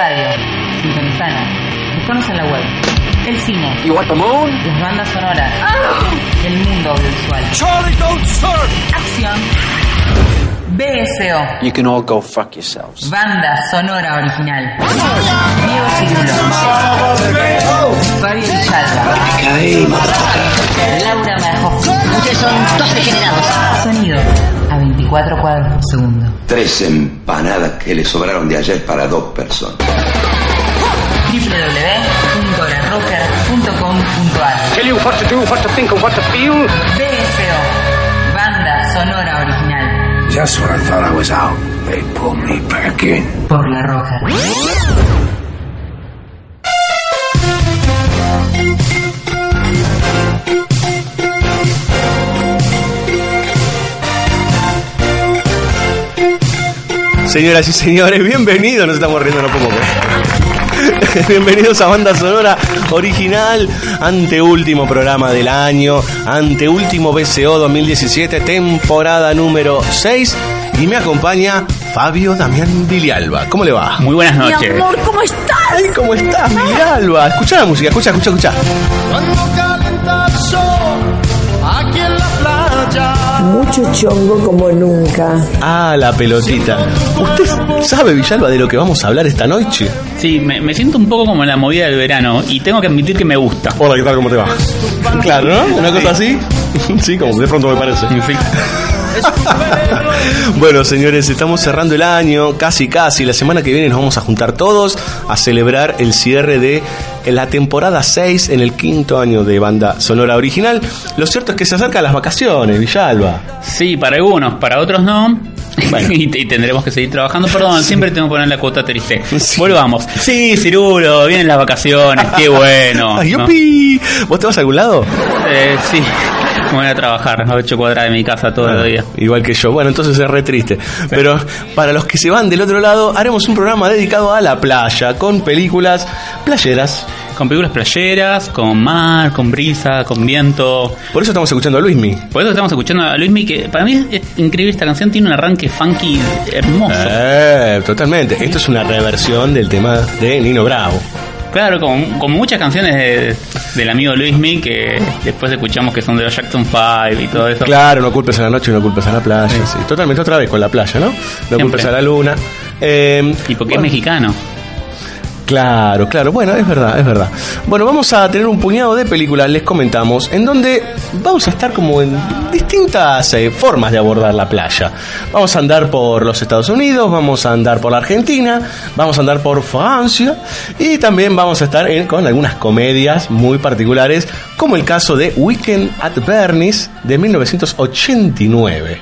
radio. Sintonizanos. Buscanos en la web. El cine. You want the moon? Las bandas sonoras. El mundo audiovisual. Charlie, don't surf! Acción. BSO. You can all go fuck yourselves. Banda sonora original. Diego Cirulo. Fabio Villalba. Laura Majoski. Ustedes son dos degenerados. Sonido. A 24 cuadros por segundo. Tres empanadas que le sobraron de ayer para dos personas. www.larocker.com.ar Tell you what to do, what to think, and what to feel. BSO. Banda sonora original. Just when I thought I was out, they pulled me back in. Por La Roca. Señoras y señores, bienvenidos, nos estamos riendo, no puedo creer. Bienvenidos a Banda Sonora Original, anteúltimo programa del año, anteúltimo BCO 2017, temporada número 6. Y me acompaña Fabio Damián Vilialba. ¿Cómo le va? Muy buenas Mi noches. amor, ¿cómo estás? Ay, ¿cómo estás, Vilialba? Escucha la música, escucha, escucha, escucha. Mucho chongo como nunca. Ah, la pelotita. ¿Usted sabe, Villalba, de lo que vamos a hablar esta noche? Sí, me, me siento un poco como en la movida del verano y tengo que admitir que me gusta. Hola, ¿qué tal? ¿Cómo te va? Claro, ¿no? Una cosa así. Sí, como de pronto me parece. En fin. Bueno, señores, estamos cerrando el año, casi casi. La semana que viene nos vamos a juntar todos a celebrar el cierre de la temporada 6 en el quinto año de banda sonora original. Lo cierto es que se acercan las vacaciones, Villalba. Sí, para algunos, para otros no. Bueno. y, y tendremos que seguir trabajando. Perdón, siempre tengo que poner la cuota triste. Sí. Volvamos. Sí, Cirulo, vienen las vacaciones, qué bueno. ¡Ay, ¿no? ¿Vos te vas a algún lado? Eh, sí, me voy a trabajar a 8 cuadras de mi casa todo Bueno, el día. Igual que yo. Bueno, entonces es re triste. Pero para los que se van del otro lado, haremos un programa dedicado a la playa, con películas playeras. Con películas playeras, con mar, con brisa, con viento. Por eso estamos escuchando a Luismi. Por eso estamos escuchando a Luismi, que para mí es increíble esta canción, tiene un arranque funky hermoso. Eh, totalmente. Esto es una reversión del tema de Nino Bravo. Claro, con, con muchas canciones de- del amigo Luismi que después escuchamos que son de los Jackson 5 y todo eso. Claro, no culpes a la noche, no culpes a la playa. Sí. Totalmente otra vez con la playa, ¿no? No Siempre. culpes a la luna. Eh, Y porque bueno, es mexicano. Claro, claro. Bueno, es verdad, es verdad. Bueno, vamos a tener un puñado de películas, les comentamos, en donde vamos a estar como en distintas eh, formas de abordar la playa. Vamos a andar por los Estados Unidos, vamos a andar por la Argentina, vamos a andar por Francia y también vamos a estar con algunas comedias muy particulares, como el caso de Weekend at Bernie's de 1989.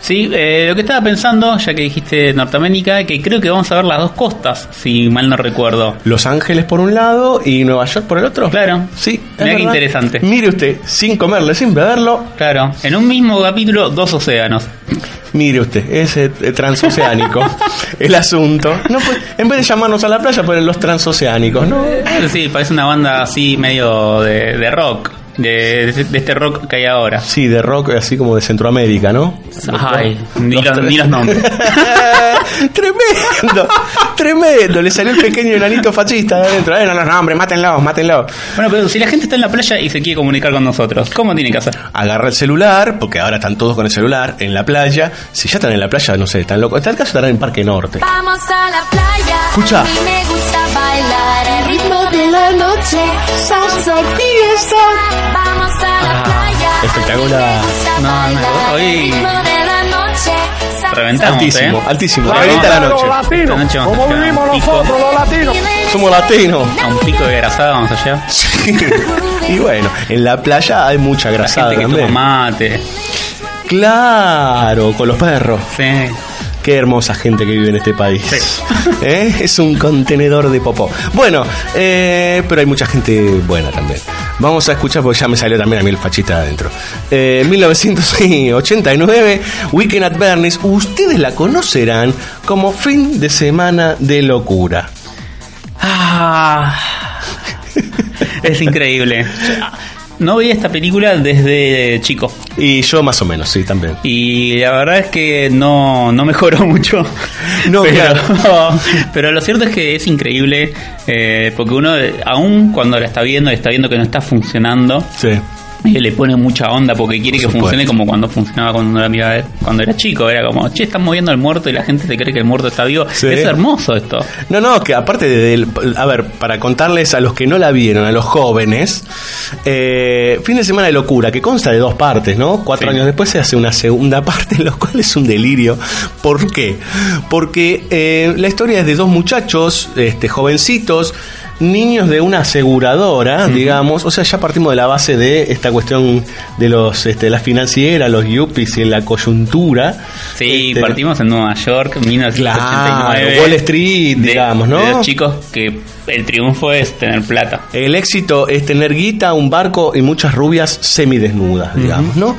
Sí, eh, lo que estaba pensando, ya que dijiste Norteamérica, que creo que vamos a ver las dos costas, si mal no recuerdo. Los Ángeles por un lado y Nueva York por el otro. Claro. Sí, es Mirá qué interesante. Mire usted, sin comerle, sin beberlo, Claro, en un mismo capítulo, dos océanos. Mire usted, es eh, transoceánico el asunto. No, pues, en vez de llamarnos a la playa, ponen los transoceánicos, ¿no? Sí, parece una banda así medio de, de rock, de, de- de este rock que hay ahora. Sí, de rock, así como de Centroamérica, ¿no? Ay, ni Los los, tres. ni los nombres. tremendo, tremendo. Le salió el pequeño enanito fascista de adentro. Eh, no los nombres, mátenlo, mátenlo. Bueno, pero si la gente está en la playa y se quiere comunicar con nosotros, ¿cómo tiene que hacer? Agarra el celular, porque ahora están todos con el celular en la playa. Si ya están en la playa, no sé, están locos. En tal caso estarán en Parque Norte. Vamos a la playa. Escucha. A mí me gusta bailar el ritmo de la noche. Salsa fiesta. Vamos a la playa. espectacular. No, no, hoy- la noche. Reventamos, Altísimo, ¿eh? altísimo. Claro. Revienta la noche. Esta noche vamos a Como vivimos nosotros, los latinos. Somos latinos. A un pico de grasada vamos allá. y bueno, en la playa hay mucha La grasada gente que también. toma mate. Claro, con los perros. Sí. Qué hermosa gente que vive en este país. ¿Eh? Es un contenedor de popó. Bueno, eh, pero hay mucha gente buena también. Vamos a escuchar, porque ya me salió también a mí el fachita adentro. Eh, 1989, Weekend at Bernie's. Ustedes la conocerán como fin de semana de locura. Ah, es increíble. No veía esta película desde chico. Y yo más o menos, sí, también. Y la verdad es que no, no mejoró mucho. No, pero, claro. pero lo cierto es que es increíble, eh, porque uno, aún cuando la está viendo y está viendo que no está funcionando, Sí. Y le pone mucha onda porque quiere que funcione como cuando funcionaba cuando era, mira- cuando era chico. Era como, che, están moviendo al muerto y la gente te cree que el muerto está vivo. Sí. Es hermoso esto. No, no, que aparte de, del- a ver, para contarles a los que no la vieron, a los jóvenes, eh, fin de semana de locura, que consta de dos partes, ¿no? Cuatro Sí. años después se hace una segunda parte, lo cual es un delirio. ¿Por qué? Porque eh, la historia es de dos muchachos, este, jovencitos, niños de una aseguradora, digamos, o sea, ya partimos de la base de esta cuestión de los, este, las financieras, los yuppies y la coyuntura. Sí, Este, partimos en Nueva York, 1989. Claro, Wall Street, de- digamos, ¿no? De los chicos que el triunfo es tener plata. El éxito es tener guita, un barco y muchas rubias semidesnudas, digamos, ¿no?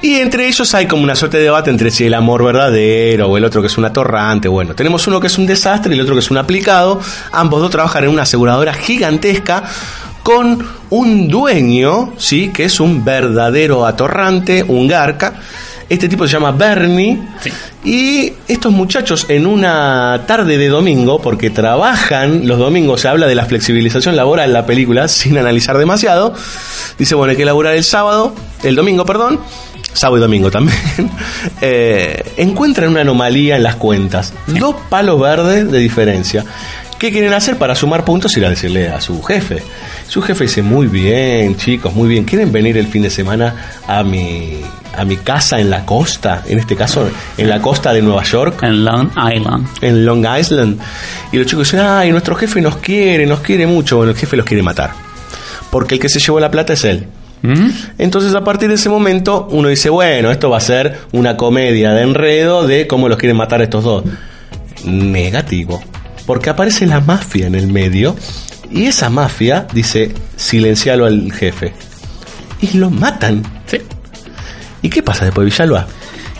Y entre ellos hay como una suerte de debate entre si el amor verdadero o el otro que es un atorrante. Bueno, tenemos uno que es un desastre y el otro que es un aplicado. Ambos dos trabajan en una aseguradora gigantesca con un dueño, ¿sí? Que es un verdadero atorrante, un garca. Este tipo se llama Bernie. Sí. Y estos muchachos en una tarde de domingo, porque trabajan los domingos, se habla de la flexibilización laboral en la película, sin analizar demasiado, dice, bueno, hay que laburar el sábado, el domingo, perdón, sábado y domingo también, eh, encuentran una anomalía en las cuentas, dos palos verdes de diferencia. ¿Qué quieren hacer para sumar puntos? Ir a decirle a su jefe. Su jefe dice, muy bien, chicos, muy bien. ¿Quieren venir el fin de semana a mi, a mi casa en la costa? En este caso, en la costa de Nueva York En Long Island. en Long Island. Y los chicos dicen, ay, nuestro jefe nos quiere, nos quiere mucho. Bueno, el jefe los quiere matar. Porque el que se llevó la plata es él. ¿Mm? Entonces a partir de ese momento uno dice, bueno, esto va a ser una comedia de enredo de cómo los quieren matar estos dos. Negativo. Porque aparece la mafia en el medio y esa mafia dice, silencialo al jefe. Y lo matan. Sí. ¿Y qué pasa después, Villalba?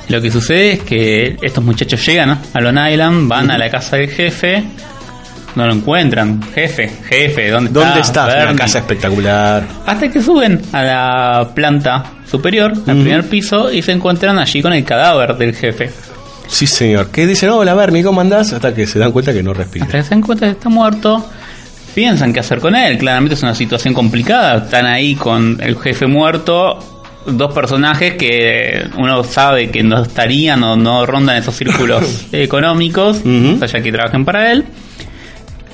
Lo que sucede es que estos muchachos llegan ¿no? a Long Island, van a la casa del jefe, no lo encuentran. Jefe, jefe, ¿dónde, ¿Dónde está? Una casa espectacular. Hasta que suben a la planta superior, al primer piso, y se encuentran allí con el cadáver del jefe. Sí, señor. Que dicen, hola, Bernie, ¿cómo andás? Hasta que se dan cuenta que no respira. Hasta que se dan cuenta que está muerto, piensan qué hacer con él. Claramente es una situación complicada. Están ahí con el jefe muerto, dos personajes que uno sabe que no estarían o no rondan esos círculos económicos, Ujú. o sea que trabajen para él.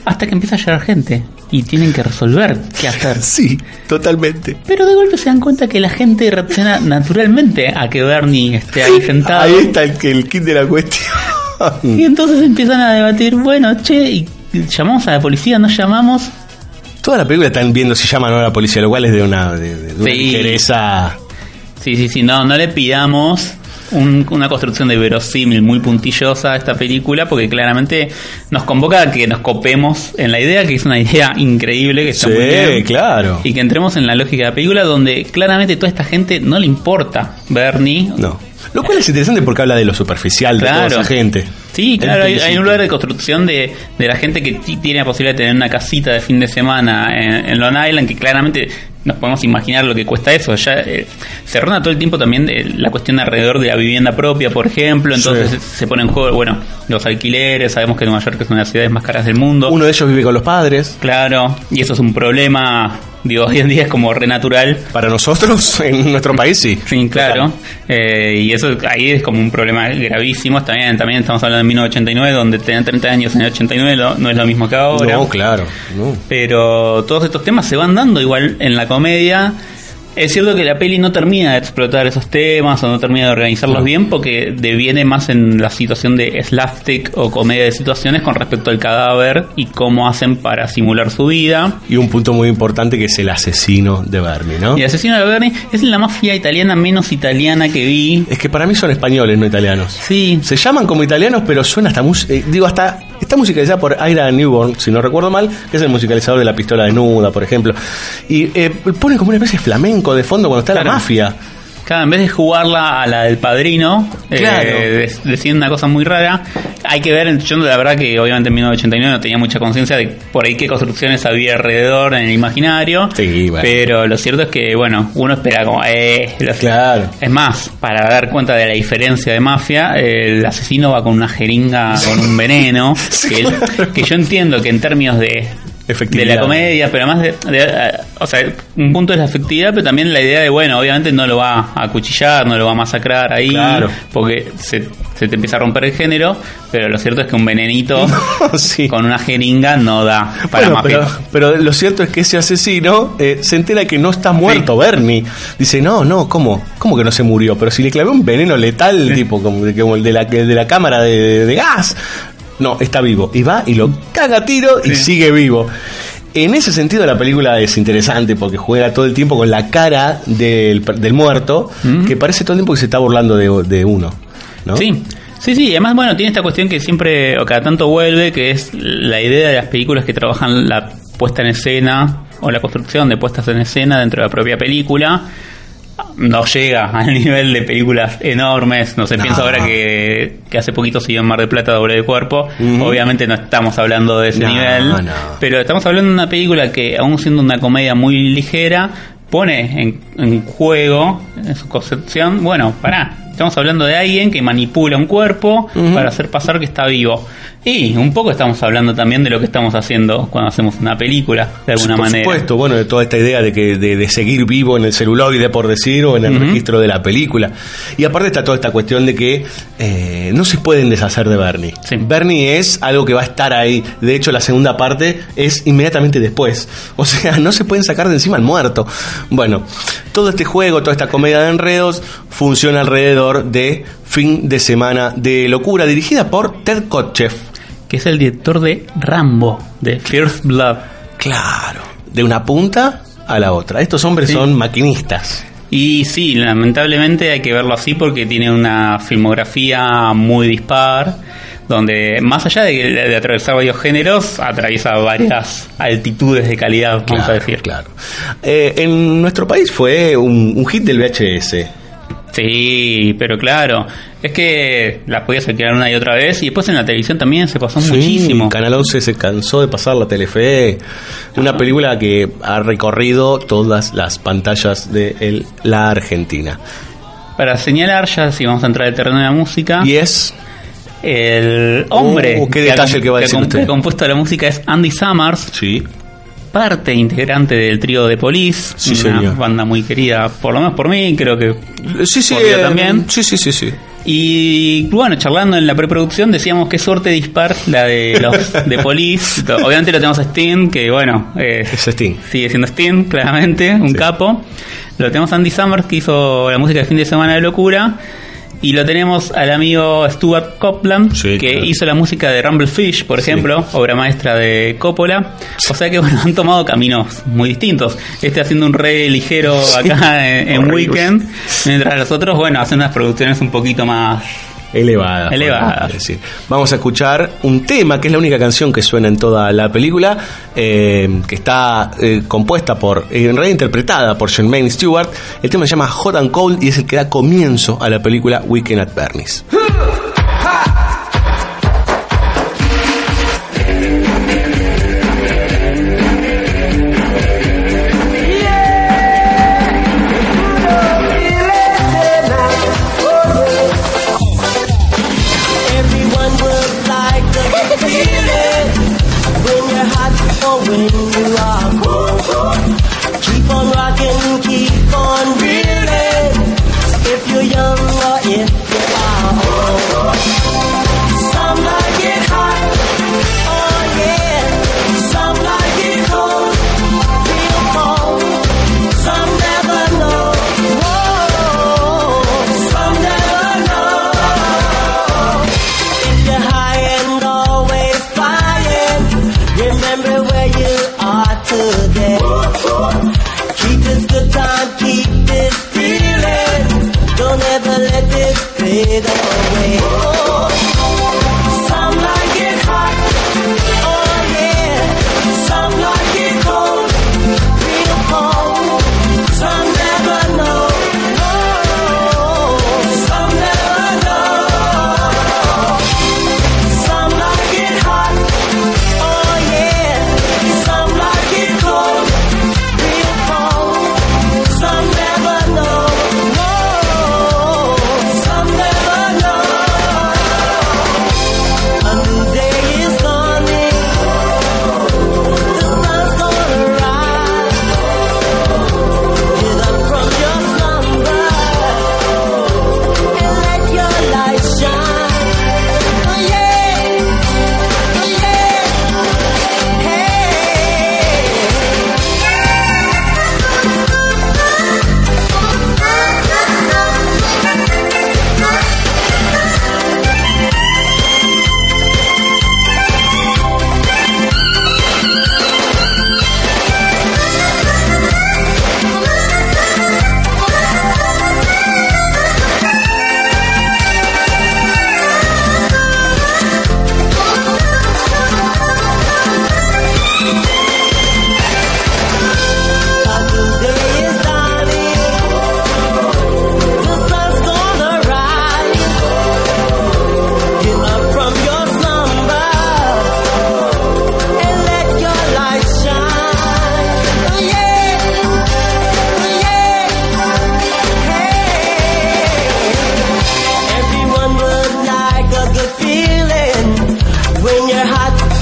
Hasta que empieza a llegar gente y tienen que resolver qué hacer. Sí, totalmente. Pero de golpe se dan cuenta que la gente reacciona naturalmente a que Bernie esté ahí sentado. Ahí está el, el kit de la cuestión. Y entonces empiezan a debatir, bueno, che, y llamamos a la policía, no llamamos. Toda la película están viendo si llaman o no a la policía, lo cual es de una, de, de una Sí. ligereza. Sí, sí, sí, no, no le pidamos un- una construcción de verosímil muy puntillosa a esta película porque claramente nos convoca a que nos copemos en la idea, que es una idea increíble, que está Sí, muy bien. claro. Y que entremos en la lógica de la película donde claramente toda esta gente no le importa Bernie. No. Lo cual es interesante porque habla de lo superficial de toda esa gente. Sí, claro, hay, un lugar de construcción de, de la gente que ti- tiene la posibilidad de tener una casita de fin de semana en, en Long Island, que claramente nos podemos imaginar lo que cuesta eso. Ya eh, se ronda todo el tiempo también de la cuestión alrededor de la vivienda propia, por ejemplo. Entonces Sí. se pone en juego, bueno, los alquileres. Sabemos que Nueva York es una de las ciudades más caras del mundo. Uno de ellos vive con los padres. Claro, y eso es un problema, digo, hoy en día es como re natural. Para nosotros, en nuestro país, sí. Sí, claro. Eh, y eso ahí es como un problema gravísimo. También, también estamos hablando de 1989, donde tener 30 años en el 89 no, no es lo mismo que ahora. No, claro. no. Pero todos estos temas se van dando igual en la comedia. Es cierto que la peli no termina de explotar esos temas o no termina de organizarlos No. bien porque deviene más en la situación de slapstick o comedia de situaciones con respecto al cadáver y cómo hacen para simular su vida. Y un punto muy importante que es el asesino de Bernie, ¿no? Y Asesino de Bernie es la mafia italiana menos italiana que vi. Es que para mí son españoles, no italianos. Sí, Se llaman como italianos, pero suena hasta eh, digo hasta está musicalizada por Ira Newborn, si no recuerdo mal, que es el musicalizador de La pistola desnuda, por ejemplo. Y eh, ponen como una especie de flamenco de fondo cuando está Claro. la mafia. Claro, en vez de jugarla a la del padrino, eh, Claro. deciden una cosa muy rara. Hay que ver, yo la verdad que obviamente en 1989 no tenía mucha conciencia de por ahí qué construcciones había alrededor en el imaginario. Sí, bueno. Pero lo cierto es que, bueno, uno espera como, eh, los- Claro. Es más, para dar cuenta de la diferencia de mafia, el asesino va con una jeringa, con un veneno, que, que yo entiendo que en términos de, de la comedia, pero además de, de- o sea, un punto es la efectividad, pero también la idea de, bueno, obviamente no lo va a acuchillar, no lo va a masacrar ahí, Claro. porque se, se te empieza a romper el género, pero lo cierto es que un venenito sí. con una jeringa no da para Bueno, mafia. pero, pero lo cierto es que ese asesino eh, se entera que no está muerto Bernie. Dice, no, no, ¿cómo? ¿Cómo que no se murió? Pero si le clavé un veneno letal, tipo como, como el, de la, de la cámara de, de gas. No, está vivo. Y va y lo caga a tiro y sigue vivo. En ese sentido la película es interesante porque juega todo el tiempo con la cara del, del muerto, que parece todo el tiempo que se está burlando de, de uno. ¿no? Sí, sí, sí. Además, bueno, tiene esta cuestión que siempre o cada tanto vuelve, que es la idea de las películas que trabajan la puesta en escena o la construcción de puestas en escena dentro de la propia película. No llega al nivel de películas enormes. No sé, No. pienso ahora que, que hace poquito siguió en Mar del Plata doble de cuerpo. Obviamente no estamos hablando de ese No, nivel. no. Pero estamos hablando de una película que, aún siendo una comedia muy ligera, pone en, en juego, en su concepción, bueno, pará, estamos hablando de alguien que manipula un cuerpo para hacer pasar que está vivo. Y un poco estamos hablando también de lo que estamos haciendo cuando hacemos una película, de alguna por manera. supuesto, bueno, de toda esta idea de que de, de seguir vivo en el celuloide, por decir, o en el registro de la película. Y aparte está toda esta cuestión de que eh, no se pueden deshacer de Bernie. Sí. Bernie es algo que va a estar ahí. De hecho, la segunda parte es inmediatamente después. O sea, no se pueden sacar de encima al muerto. Bueno, todo este juego, toda esta comedia de enredos funciona alrededor de Fin de Semana de Locura, dirigida por Ted Kotcheff. Que es el director de Rambo, de First Blood. Claro, de una punta a la otra. Estos hombres Sí. son maquinistas. Y sí, lamentablemente hay que verlo así porque tiene una filmografía muy dispar, donde más allá de, de atravesar varios géneros, atraviesa varias altitudes de calidad, vamos a decir. Claro. Eh, en nuestro país fue un, un hit del VHS. Sí, pero claro, es que la podías alquilar una y otra vez y después en la televisión también se pasó Sí, muchísimo. Canal 11 se cansó de pasar la Telefe. Una película que ha recorrido todas las pantallas de el- la Argentina. Para señalar ya, si vamos a entrar al terreno de la música, Y es. el hombre Oh, qué detalle que va a decir usted. que ha compuesto la música es Andy Summers, Sí. Parte integrante del trío de Police, Sí, una señor. banda muy querida, por lo menos por mí, creo que Sí, sí. Por eh, también. Sí, sí, sí, sí. Y bueno, charlando en la preproducción decíamos qué suerte dispar la de los de Police. Obviamente lo tenemos a Sting, que bueno, eh, Es Sting. sigue siendo Sting, claramente, un Sí. capo. Lo tenemos a Andy Summers, que hizo la música de fin de semana de locura. Y lo tenemos al amigo Stuart Copeland, Sí, que claro. hizo la música de Rumble Fish, por Sí. ejemplo, obra maestra de Coppola. O sea que bueno, han tomado caminos muy distintos. Este haciendo un re ligero acá en, en. Weekend, mientras los otros, bueno, hacen unas producciones un poquito más Elevada. Elevada. decir. Vamos a escuchar un tema que es la única canción que suena en toda la película, eh, que está eh, compuesta por, eh, en realidad interpretada por Jermaine Stewart. El tema se llama Hot and Cold y es el que da comienzo a la película Weekend at Bernie's.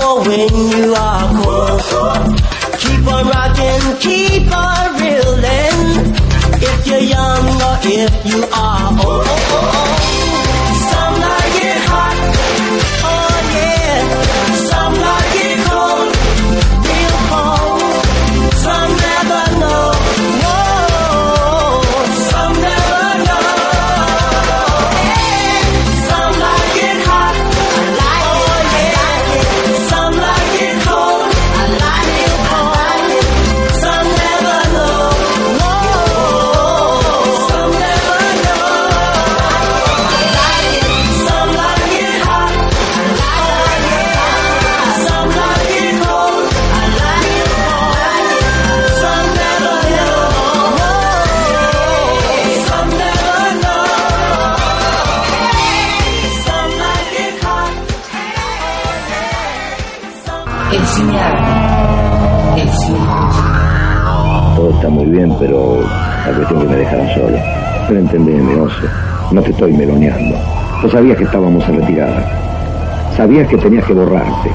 Hot or when you are cold. Keep on rocking, keep on reeling. If you're young or if you are old. Pero la cuestión es que me dejaron solo. Pero entendeme, Oso, no te estoy meloneando. Vos sabías que estábamos en retirada. Sabías que tenías que borrarte.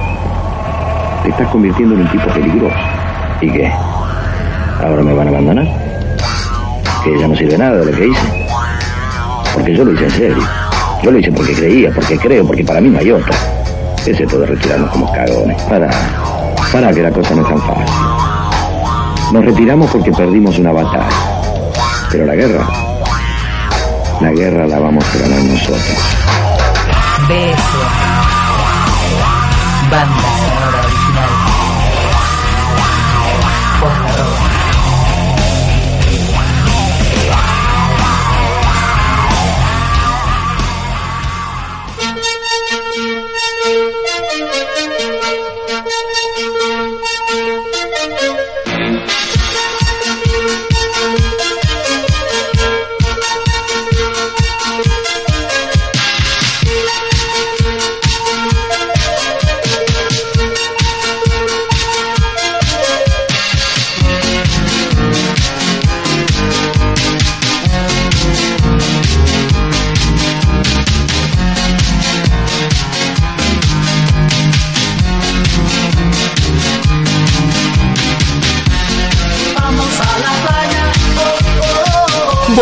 Te estás convirtiendo en un tipo peligroso. ¿Y qué? ¿Ahora me van a abandonar? ¿Que ya no sirve nada de lo que hice? Porque yo lo hice en serio. Yo lo hice porque creía, porque creo, porque para mí no hay otra. Es de retirarnos como cagones. Para, para que la cosa no es tan fácil. Nos retiramos porque perdimos una batalla. Pero la guerra, la guerra la vamos a ganar nosotros. BS. Banda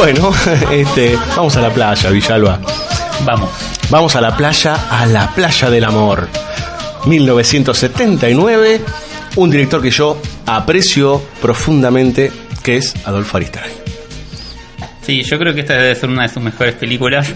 Bueno, este, vamos a la playa, Villalba. Vamos. Vamos a la playa, a la playa del amor. 1979, un director que yo aprecio profundamente, que es Adolfo Aristaray. Sí, yo creo que esta debe ser una de sus mejores películas.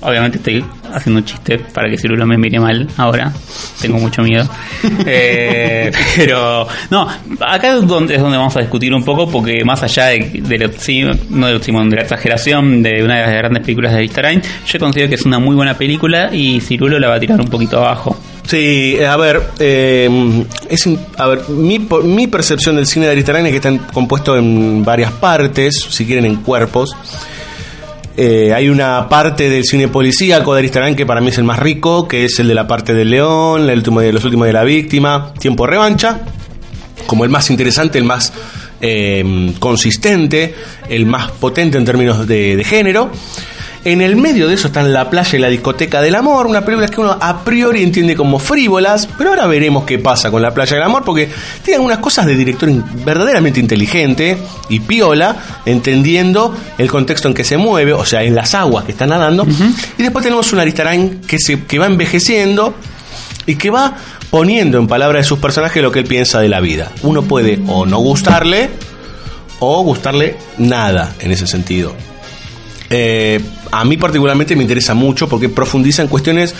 Obviamente estoy haciendo un chiste para que Cirulo me mire mal ahora. Tengo mucho miedo. Eh, pero no, acá es donde, es donde vamos a discutir un poco porque más allá de, de lo- sí, no de, lo- Simón, de la exageración de una de las grandes películas de Aristaray, yo considero que es una muy buena película y Cirulo la va a tirar un poquito abajo. Sí, eh, a ver, eh, es, a ver mi, percepción del cine de Aristaray es que está compuesto en varias partes, si quieren en cuerpos. Eh, hay una parte del cine policíaco de Aristaray que para mí es el más rico, que es el de la parte del león, el último de los últimos de la víctima, tiempo revancha, como el más interesante, el más eh, consistente, el más potente en términos de género. En el medio de eso están La playa y la discoteca del amor, una película que uno a priori entiende como frívolas, pero ahora veremos qué pasa con La playa del amor, porque tiene algunas cosas de director verdaderamente inteligente y piola, entendiendo el contexto en que se mueve, o sea, en las aguas que está nadando. Y después tenemos un Aristarain que, se, que va envejeciendo y que va poniendo en palabras de sus personajes lo que él piensa de la vida. Uno puede o no gustarle o gustarle nada en ese sentido. Eh, a mí particularmente me interesa mucho porque profundiza en cuestiones,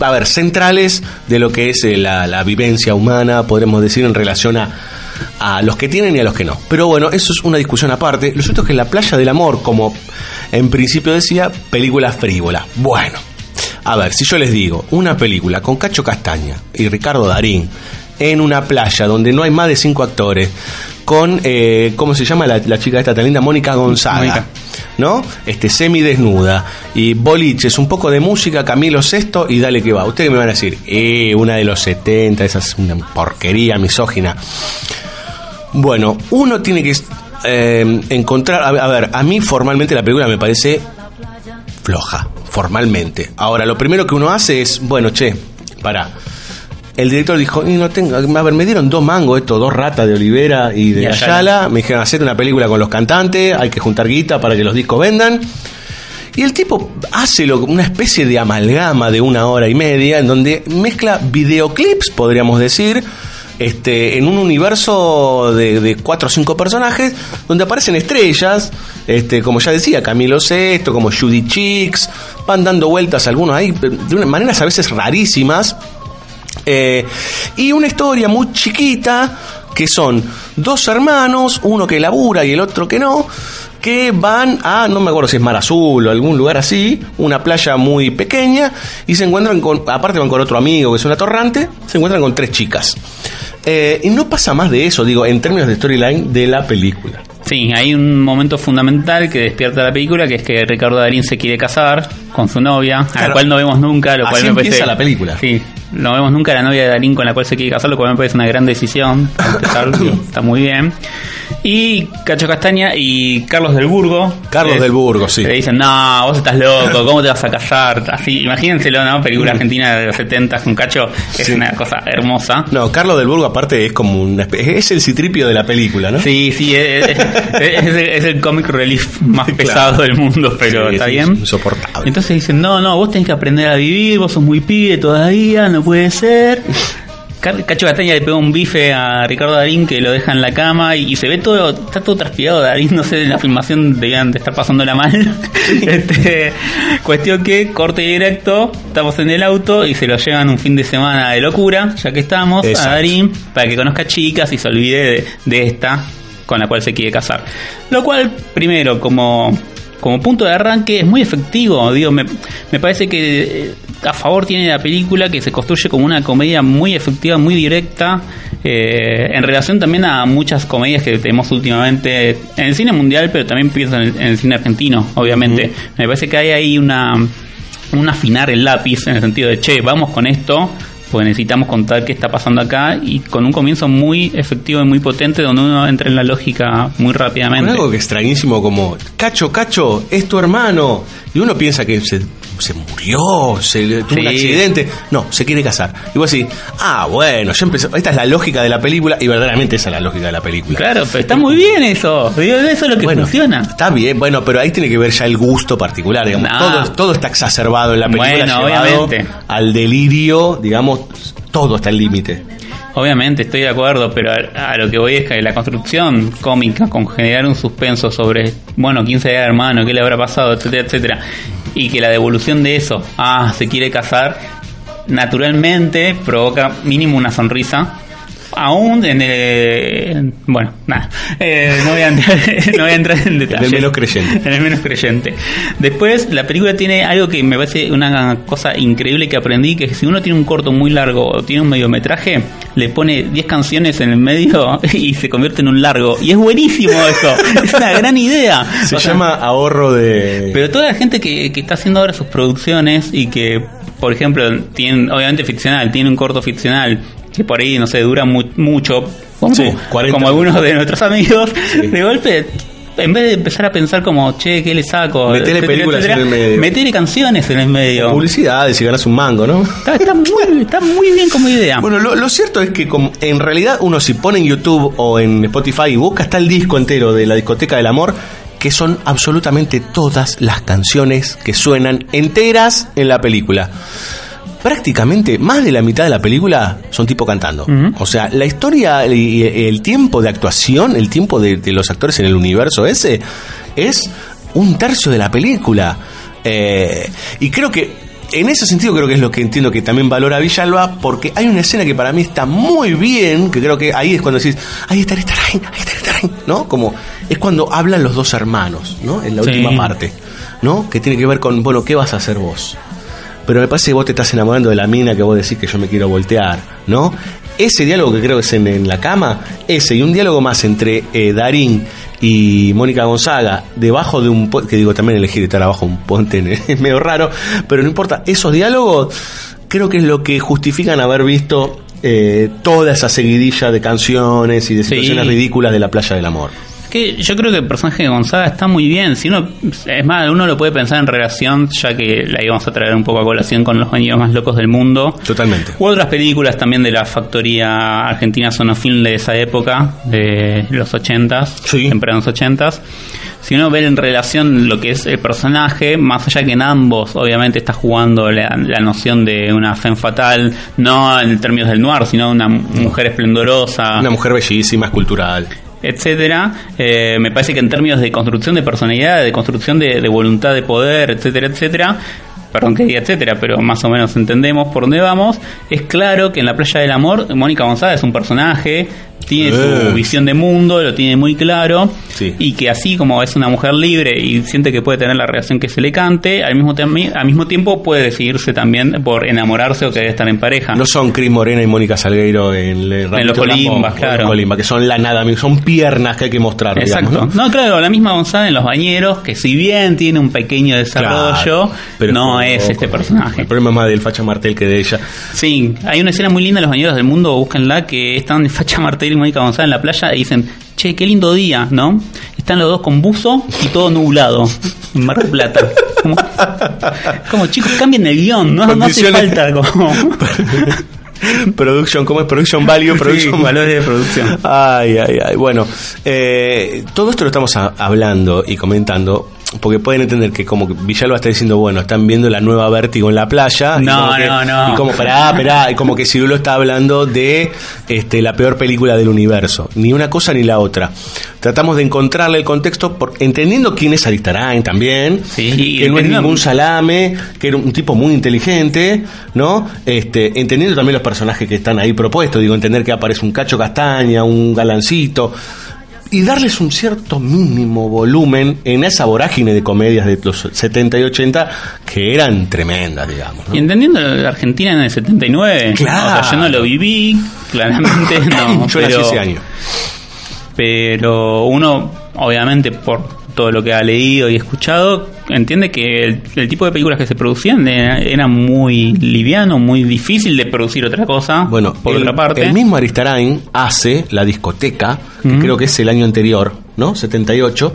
a ver, centrales de lo que es eh, la, la vivencia humana, podremos decir, en relación a, a los que tienen y a los que no. Pero bueno, eso es una discusión aparte. Lo cierto es que La Playa del Amor, como en principio decía, película frívola. Bueno, a ver, si yo les digo, una película con Cacho Castaña y Ricardo Darín en una playa donde no hay más de cinco actores, con, eh, ¿cómo se llama la, la chica esta tan linda? Mónica Gonzaga. Mónica. ¿No? Este, semidesnuda. Y boliches, un poco de música, Camilo Sesto y dale que va. Ustedes me van a decir, eh, una de los 70, esa es una porquería misógina. Bueno, uno tiene que eh, encontrar. A a ver, a mí formalmente la película me parece floja, formalmente. Ahora, lo primero que uno hace es, bueno, che, Pará. El director dijo, y no tengo, a ver, me dieron dos mangos, esto, dos ratas de Olivera y de Y Ayala. Ayala. Me dijeron hacer una película con los cantantes, hay que juntar guita para que los discos vendan. Y el tipo hace lo- una especie de amalgama de una hora y media en donde mezcla videoclips, podríamos decir, este, en un universo de, de cuatro o cinco personajes donde aparecen estrellas, este, como ya decía, Camilo Sesto, como Judy Chicks, van dando vueltas algunos ahí de unas maneras a veces rarísimas. Eh, y una historia muy chiquita que son dos hermanos, uno que labura y el otro que no, que van a, no me acuerdo si es Mar Azul o algún lugar así, una playa muy pequeña, y se encuentran con, aparte van con otro amigo que es un atorrante, se encuentran con tres chicas. Eh, y no pasa más de eso, digo, en términos de storyline de la película. Sí, hay un momento fundamental que despierta la película, que es que Ricardo Darín se quiere casar con su novia, a la cual no vemos nunca, lo cual Así me parece... empieza la película. Sí, no vemos nunca a la novia de Darín con la cual se quiere casar, lo cual me parece una gran decisión. digo, está muy bien. Y Cacho Castaña y Carlos del Burgo. Carlos del Burgo, sí. Le dicen, no, vos estás loco, ¿cómo te vas a casar? Así, imagínenselo, ¿no? Película argentina de los 70 con Cacho, es Sí. una cosa hermosa. No, Carlos del Burgo aparte es como una es el citripio de la película, ¿no? Sí, sí, es, es- es el, es el comic relief más Claro. pesado del mundo, pero Sí, está bien. insoportable. Entonces dicen, no, no, vos tenés que aprender a vivir, vos sos muy pibe todavía, no puede ser. Cacho Castaña le pega un bife a Ricardo Darín que lo deja en la cama y, y se ve todo, está todo transpirado Darín, no sé, en la filmación debían de estar pasándola mal. este, cuestión que, corte directo, estamos en el auto y se lo llevan un fin de semana de locura, ya que estamos, Exacto. a Darín, para que conozca chicas y se olvide de, de esta con la cual se quiere casar. Lo cual, primero, como, como punto de arranque, es muy efectivo. Digo, me, me parece que eh, a favor tiene la película que se construye como una comedia muy efectiva, muy directa, eh, en relación también a muchas comedias que tenemos últimamente en el cine mundial, pero también pienso en el, en el cine argentino, obviamente. Me parece que hay ahí una, un afinar el lápiz en el sentido de, che, vamos con esto, pues necesitamos contar qué está pasando acá y con un comienzo muy efectivo y muy potente donde uno entra en la lógica muy Con rápidamente. algo que extrañísimo como, Cacho, Cacho, es tu hermano. Y uno piensa que se, se murió, se tuvo un accidente. No, se quiere casar. Y vos decís, ah, bueno, ya empezó. Esta es la lógica de la película y verdaderamente esa es la lógica de la película. Claro, pero está muy bien eso. Eso es lo que Bueno, funciona. Está bien, bueno, pero ahí tiene que ver ya el gusto particular, digamos. Todo, todo está exacerbado en la película, Bueno, obviamente. al delirio, digamos, todo está al límite. Obviamente, estoy de acuerdo, pero a, lo que voy es que la construcción cómica con generar un suspenso sobre, bueno, quién el hermano, qué le habrá pasado, etcétera, etcétera, y que la devolución de eso, ah, se quiere casar, naturalmente provoca mínimo una sonrisa. Aún en el. Bueno, nada. Eh, no, voy a entrar, no voy a entrar en detalle. el menos creyente. En el menos creyente. Después, la película tiene algo que me parece una cosa increíble que aprendí: que si uno tiene un corto muy largo o tiene un mediometraje, le pone 10 canciones en el medio y se convierte en un largo. Y es buenísimo eso. es una gran idea. Se O sea, llama ahorro de... pero toda la gente que, que está haciendo ahora sus producciones y que, por ejemplo, tienen, obviamente ficcional, tiene un corto ficcional que por ahí, no sé, dura mu- mucho, como, Sí, 40 como algunos de nuestros amigos, de golpe, en vez de empezar a pensar como, che, ¿qué le saco? Metele películas etcétera, en el medio. Metele canciones en el medio. Publicidades y ganas un mango, ¿no? Está, está muy, está muy bien como idea. Bueno, lo, lo cierto es que como en realidad uno si pone en YouTube o en Spotify y busca está el disco entero de la discoteca del amor, que son absolutamente todas las canciones que suenan enteras en la película. Prácticamente más de la mitad de la película son tipo cantando. O sea, la historia y el tiempo de actuación, el tiempo de, de los actores en el universo ese, es un tercio de la película. Eh, y creo que en ese sentido creo que es lo que entiendo que también valora Villalba, porque hay una escena que para mí está muy bien, que creo que ahí es cuando decís, ahí está ahí está Estarain, ¿no? Como es cuando hablan los dos hermanos, ¿no? En la Sí. última parte, ¿no? Que tiene que ver con, bueno, ¿qué vas a hacer vos? Pero me parece que vos te estás enamorando de la mina que vos decís que yo me quiero voltear, ¿no? Ese diálogo que creo que es en, en la cama, ese y un diálogo más entre eh, Darín y Mónica Gonzaga, debajo de un puente, que digo también elegir estar abajo de un puente es medio raro, pero no importa, esos diálogos creo que es lo que justifican haber visto eh, toda esa seguidilla de canciones y de situaciones ridículas de la playa del amor. Que yo creo que el personaje de Gonzaga está muy bien. Si uno, es más, uno lo puede pensar en relación, ya que la íbamos a traer un poco a colación con los bañeros más locos del mundo. Totalmente. U otras películas también de la factoría argentina Sonofilm de esa época, de los 80s, Sí. tempranos 80s. Si uno ve en relación lo que es el personaje, más allá que en ambos, obviamente está jugando la, la noción de una femme fatal, no en términos del noir, sino una mujer esplendorosa Una mujer bellísima, escultural. Etcétera, eh, me parece que en términos de construcción de personalidad, de construcción de, de voluntad de poder, etcétera, etcétera, perdón que diga etcétera, pero más o menos entendemos por dónde vamos, es claro que en la playa del amor Mónica González es un personaje, tiene Eh. su visión de mundo, lo tiene muy claro, Sí. y que así como es una mujer libre y siente que puede tener la relación que se le cante, al mismo, al mismo tiempo puede decidirse también por enamorarse o querer estar en pareja. No son Cris Morena y Mónica Salgueiro en, En los colimbas, claro. Que son la nada, son piernas que hay que mostrar, Exacto. digamos, ¿no? ¿no? claro, la misma González en Los Bañeros, que si bien tiene un pequeño desarrollo, Claro, pero no es es poco. este personaje. El problema es más del Facha Martel que de ella. Sí, hay una escena muy linda en Los Bañeros del Mundo, búsquenla, que están Facha Martel y Mónica González en la playa y dicen, che, qué lindo día, ¿no? Están los dos con buzo y todo nublado, en Mar del Plata. Como, como, chicos, cambien el guion, no, no hace falta como... Production, ¿cómo es? Production Value, Sí, Production valores de producción. Ay, ay, ay. Bueno, eh, todo esto lo estamos hablando y comentando porque pueden entender que como que Villalba está diciendo, bueno, están viendo la nueva Vértigo en la playa. y No, que- no, no. Y como, pará, pará, y como que Cirulo está hablando de este, la peor película del universo. Ni una cosa ni la otra. Tratamos de encontrarle el contexto, por, entendiendo quién es Aristarain también, Sí, que no es ningún salame, que era un tipo muy inteligente, ¿no? Este, entendiendo también los personajes que están ahí propuestos, digo, entender que aparece un cacho castaña, un galancito, y darles un cierto mínimo volumen en esa vorágine de comedias de los 70 y 80 que eran tremendas, digamos. ¿no? Y entendiendo la Argentina en el 79, Claro. o sea, yo no lo viví, claramente no. Yo nací pero- ese año. pero uno obviamente por todo lo que ha leído y escuchado entiende que el, el tipo de películas que se producían era, era muy liviano, muy difícil de producir otra cosa. Bueno, por el, otra parte, el mismo Aristarain hace la discoteca, que creo que es el año anterior, ¿no? 78,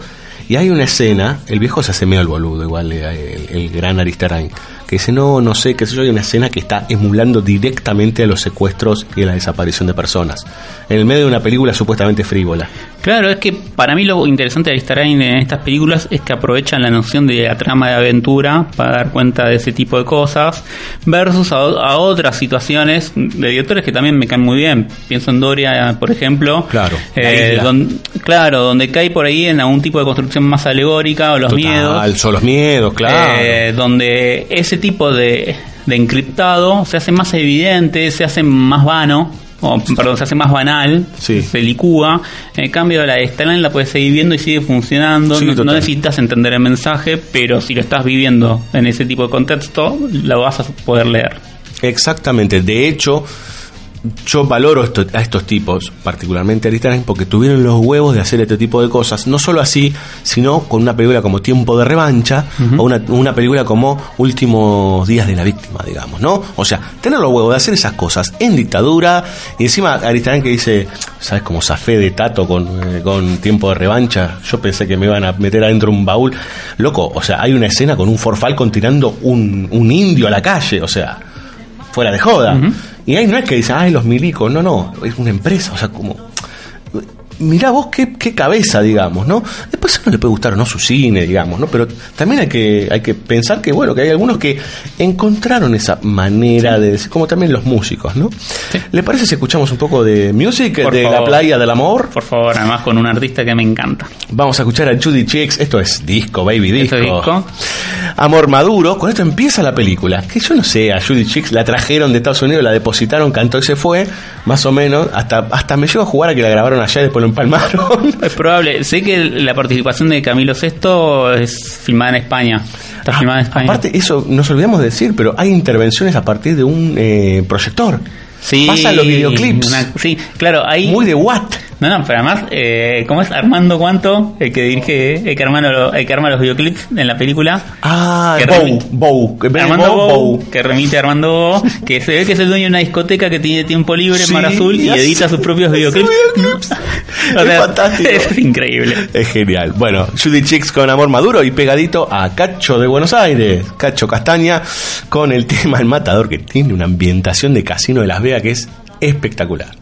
y hay una escena, el viejo se hace medio el boludo, igual eh, el, el gran Aristarain, que dice, no, no sé, qué sé yo, hay una escena que está emulando directamente a los secuestros y a la desaparición de personas, en el medio de una película supuestamente frívola. Claro, es que para mí lo interesante de Aristarain en estas películas es que aprovechan la noción de la trama de aventura para dar cuenta de ese tipo de cosas versus a, a otras situaciones de directores que también me caen muy bien. Pienso en Doria, por ejemplo. Claro, la Eh, don- claro, donde cae por ahí en algún tipo de construcción más alegórica o los Total, miedos. son los miedos, claro. Eh, donde ese tipo de, de encriptado se hace más evidente, se hace más vano, o perdón, se hace más banal, Sí. se licúa. En cambio, la de Stalin la puedes seguir viendo y sigue funcionando. Sí, no, necesitas entender el mensaje, pero si lo estás viviendo en ese tipo de contexto, lo vas a poder leer. Exactamente. De hecho, yo valoro esto- a estos tipos, particularmente a Aristarain, porque tuvieron los huevos de hacer este tipo de cosas. No solo así, sino con una película como Tiempo de Revancha o una, una película como Últimos Días de la Víctima, digamos, ¿no? O sea, tener los huevos de hacer esas cosas en dictadura y encima Aristarain que dice, ¿sabes cómo zafé de tato con, eh, con Tiempo de Revancha? Yo pensé que me iban a meter adentro un baúl. Loco, o sea, hay una escena con un Ford Falcon tirando un, un indio a la calle, o sea fuera de joda. Y ahí no es que dicen, ay, los milicos, no, no, es una empresa, o sea, como... Mirá vos qué, qué cabeza, digamos, ¿no? Después a uno le puede gustar o no su cine, digamos, ¿no? Pero también hay que, hay que pensar que, bueno, que hay algunos que encontraron esa manera de decir, como también los músicos, ¿no? ¿Le parece si escuchamos un poco de music, Por de la playa del amor? Por favor, además con un artista que me encanta. Vamos a escuchar a Judy Chicks, esto es disco, baby disco. Esto es disco. Amor Maduro, con esto empieza la película. Que yo no sé, a Judy Chicks la trajeron de Estados Unidos, la depositaron, cantó y se fue, más o menos. Hasta, hasta me llevo a jugar a que la grabaron allá y después lo empalmaron. Es probable. Sé que la participación de Camilo VI es filmada en España. Está filmada en España. Ah, Aparte, eso nos olvidamos de decir, pero hay intervenciones a partir de un eh, proyector. Sí, Pasan los videoclips. una- sí, claro, hay Muy de no, no, pero además, eh, ¿cómo es Armando Cuanto? El que dirige, el que, el que arma los videoclips en la película. Ah, que Bow, Bow, Armando Bow, Que remite a Armando Bow, que se ve que es el dueño de una discoteca que tiene tiempo libre en Mar Azul y, edita sus propios videoclips. es fantástico. Es increíble. Es genial. Bueno, Judy Chicks con Amor Maduro y pegadito a Cacho de Buenos Aires, Cacho Castaña, con el tema El Matador, que tiene una ambientación de Casino de Las Vegas que es espectacular.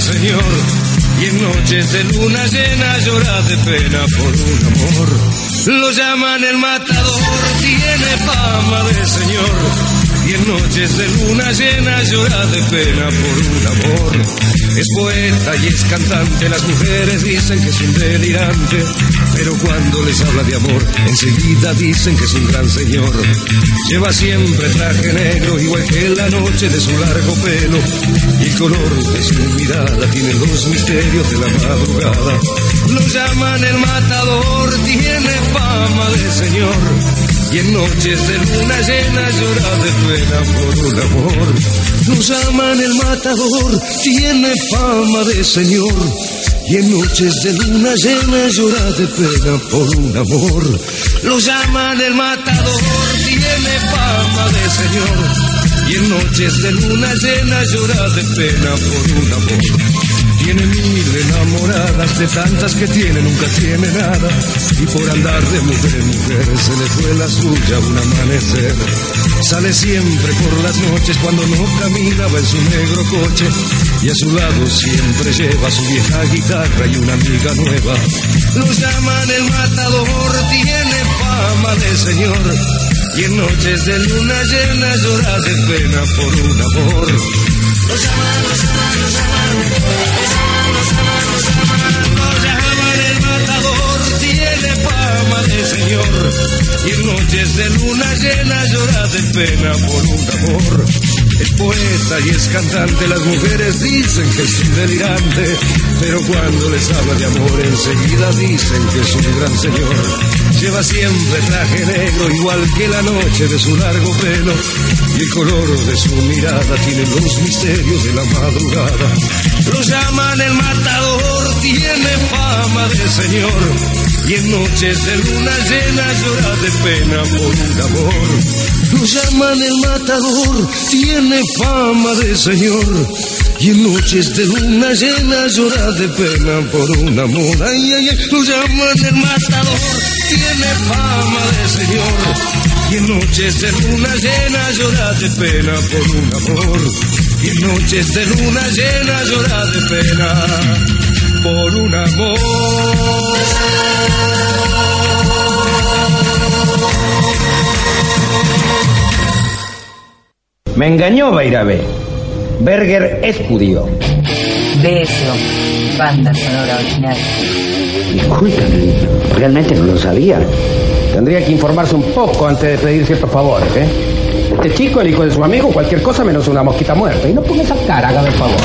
señor y en noches de luna llena llora de pena por un amor. Lo llaman el matador, tiene fama de señor y en noches de luna llena llora de pena por un amor. Es poeta y es cantante, las mujeres dicen que es un delirante pero cuando les habla de amor, enseguida dicen que es un gran señor. Lleva siempre traje negro, igual que la noche de su largo pelo. Y el color de su mirada tiene los misterios de la madrugada. Lo llaman el matador, tiene fama de señor. Y en noches de luna llena llora de pena por un amor. Lo llaman el matador, tiene fama de señor. Y en noches de luna llena llora de pena por un amor. Lo llaman el matador, tiene fama de señor. Y en noches de luna llena llora de pena por un amor. Tiene mil enamoradas, de tantas que tiene nunca tiene nada. Y por andar de mujer en mujer se le fue la suya un amanecer. Sale siempre por las noches cuando no caminaba en su negro coche. Y a su lado siempre lleva su vieja guitarra y una amiga nueva. Lo llaman el matador, tiene fama de señor. Y en noches de luna llena llora de pena por un amor. Lo llaman, lo llaman, lo llaman. Lo llaman el matador, tiene fama de señor. Y en noches de luna llena llora de pena por un amor. Es poeta y es cantante, las mujeres dicen que es un delirante, pero cuando les habla de amor enseguida dicen que es un gran señor. Lleva siempre traje negro, igual que la noche de su largo pelo, y el color de su mirada tiene los misterios de la madrugada. Lo llaman el matador, tiene fama de señor, y en noches de luna llena llora de pena por un amor. Lo llaman el matador, tiene fama de señor. Y en noches de luna llena llora de pena por un amor. Ay, ay, ay, lo llaman el matador, tiene fama de señor. Y en noches de luna llena llora de pena por un amor. Y en noches de luna llena llora de pena por un amor. Me engañó Bairabé. Berger es judío. BSO, banda sonora original. Discúlpame, realmente no lo sabía. Tendría que informarse un poco antes de pedir ciertos favores, ¿eh? Este chico, el hijo de su amigo, cualquier cosa menos una mosquita muerta. Y no ponga esa cara, hágame el favor.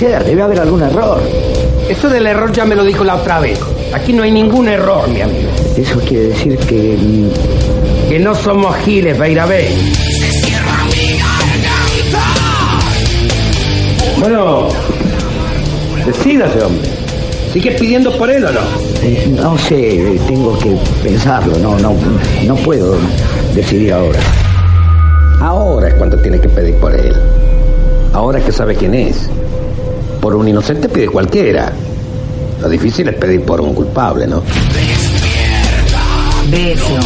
Debe haber algún error. Eso del error ya me lo dijo la otra vez. Aquí no hay ningún error, mi amigo. Eso quiere decir que... Que no somos giles, Beirabé. Bueno, decídase, hombre. ¿Sigue pidiendo por él o no? Eh, no sé, tengo que pensarlo, no, no, no puedo decidir ahora. Ahora es cuando tiene que pedir por él. Ahora que sabe quién es. Por un inocente pide cualquiera. Lo difícil es pedir por un culpable, ¿no? BSO,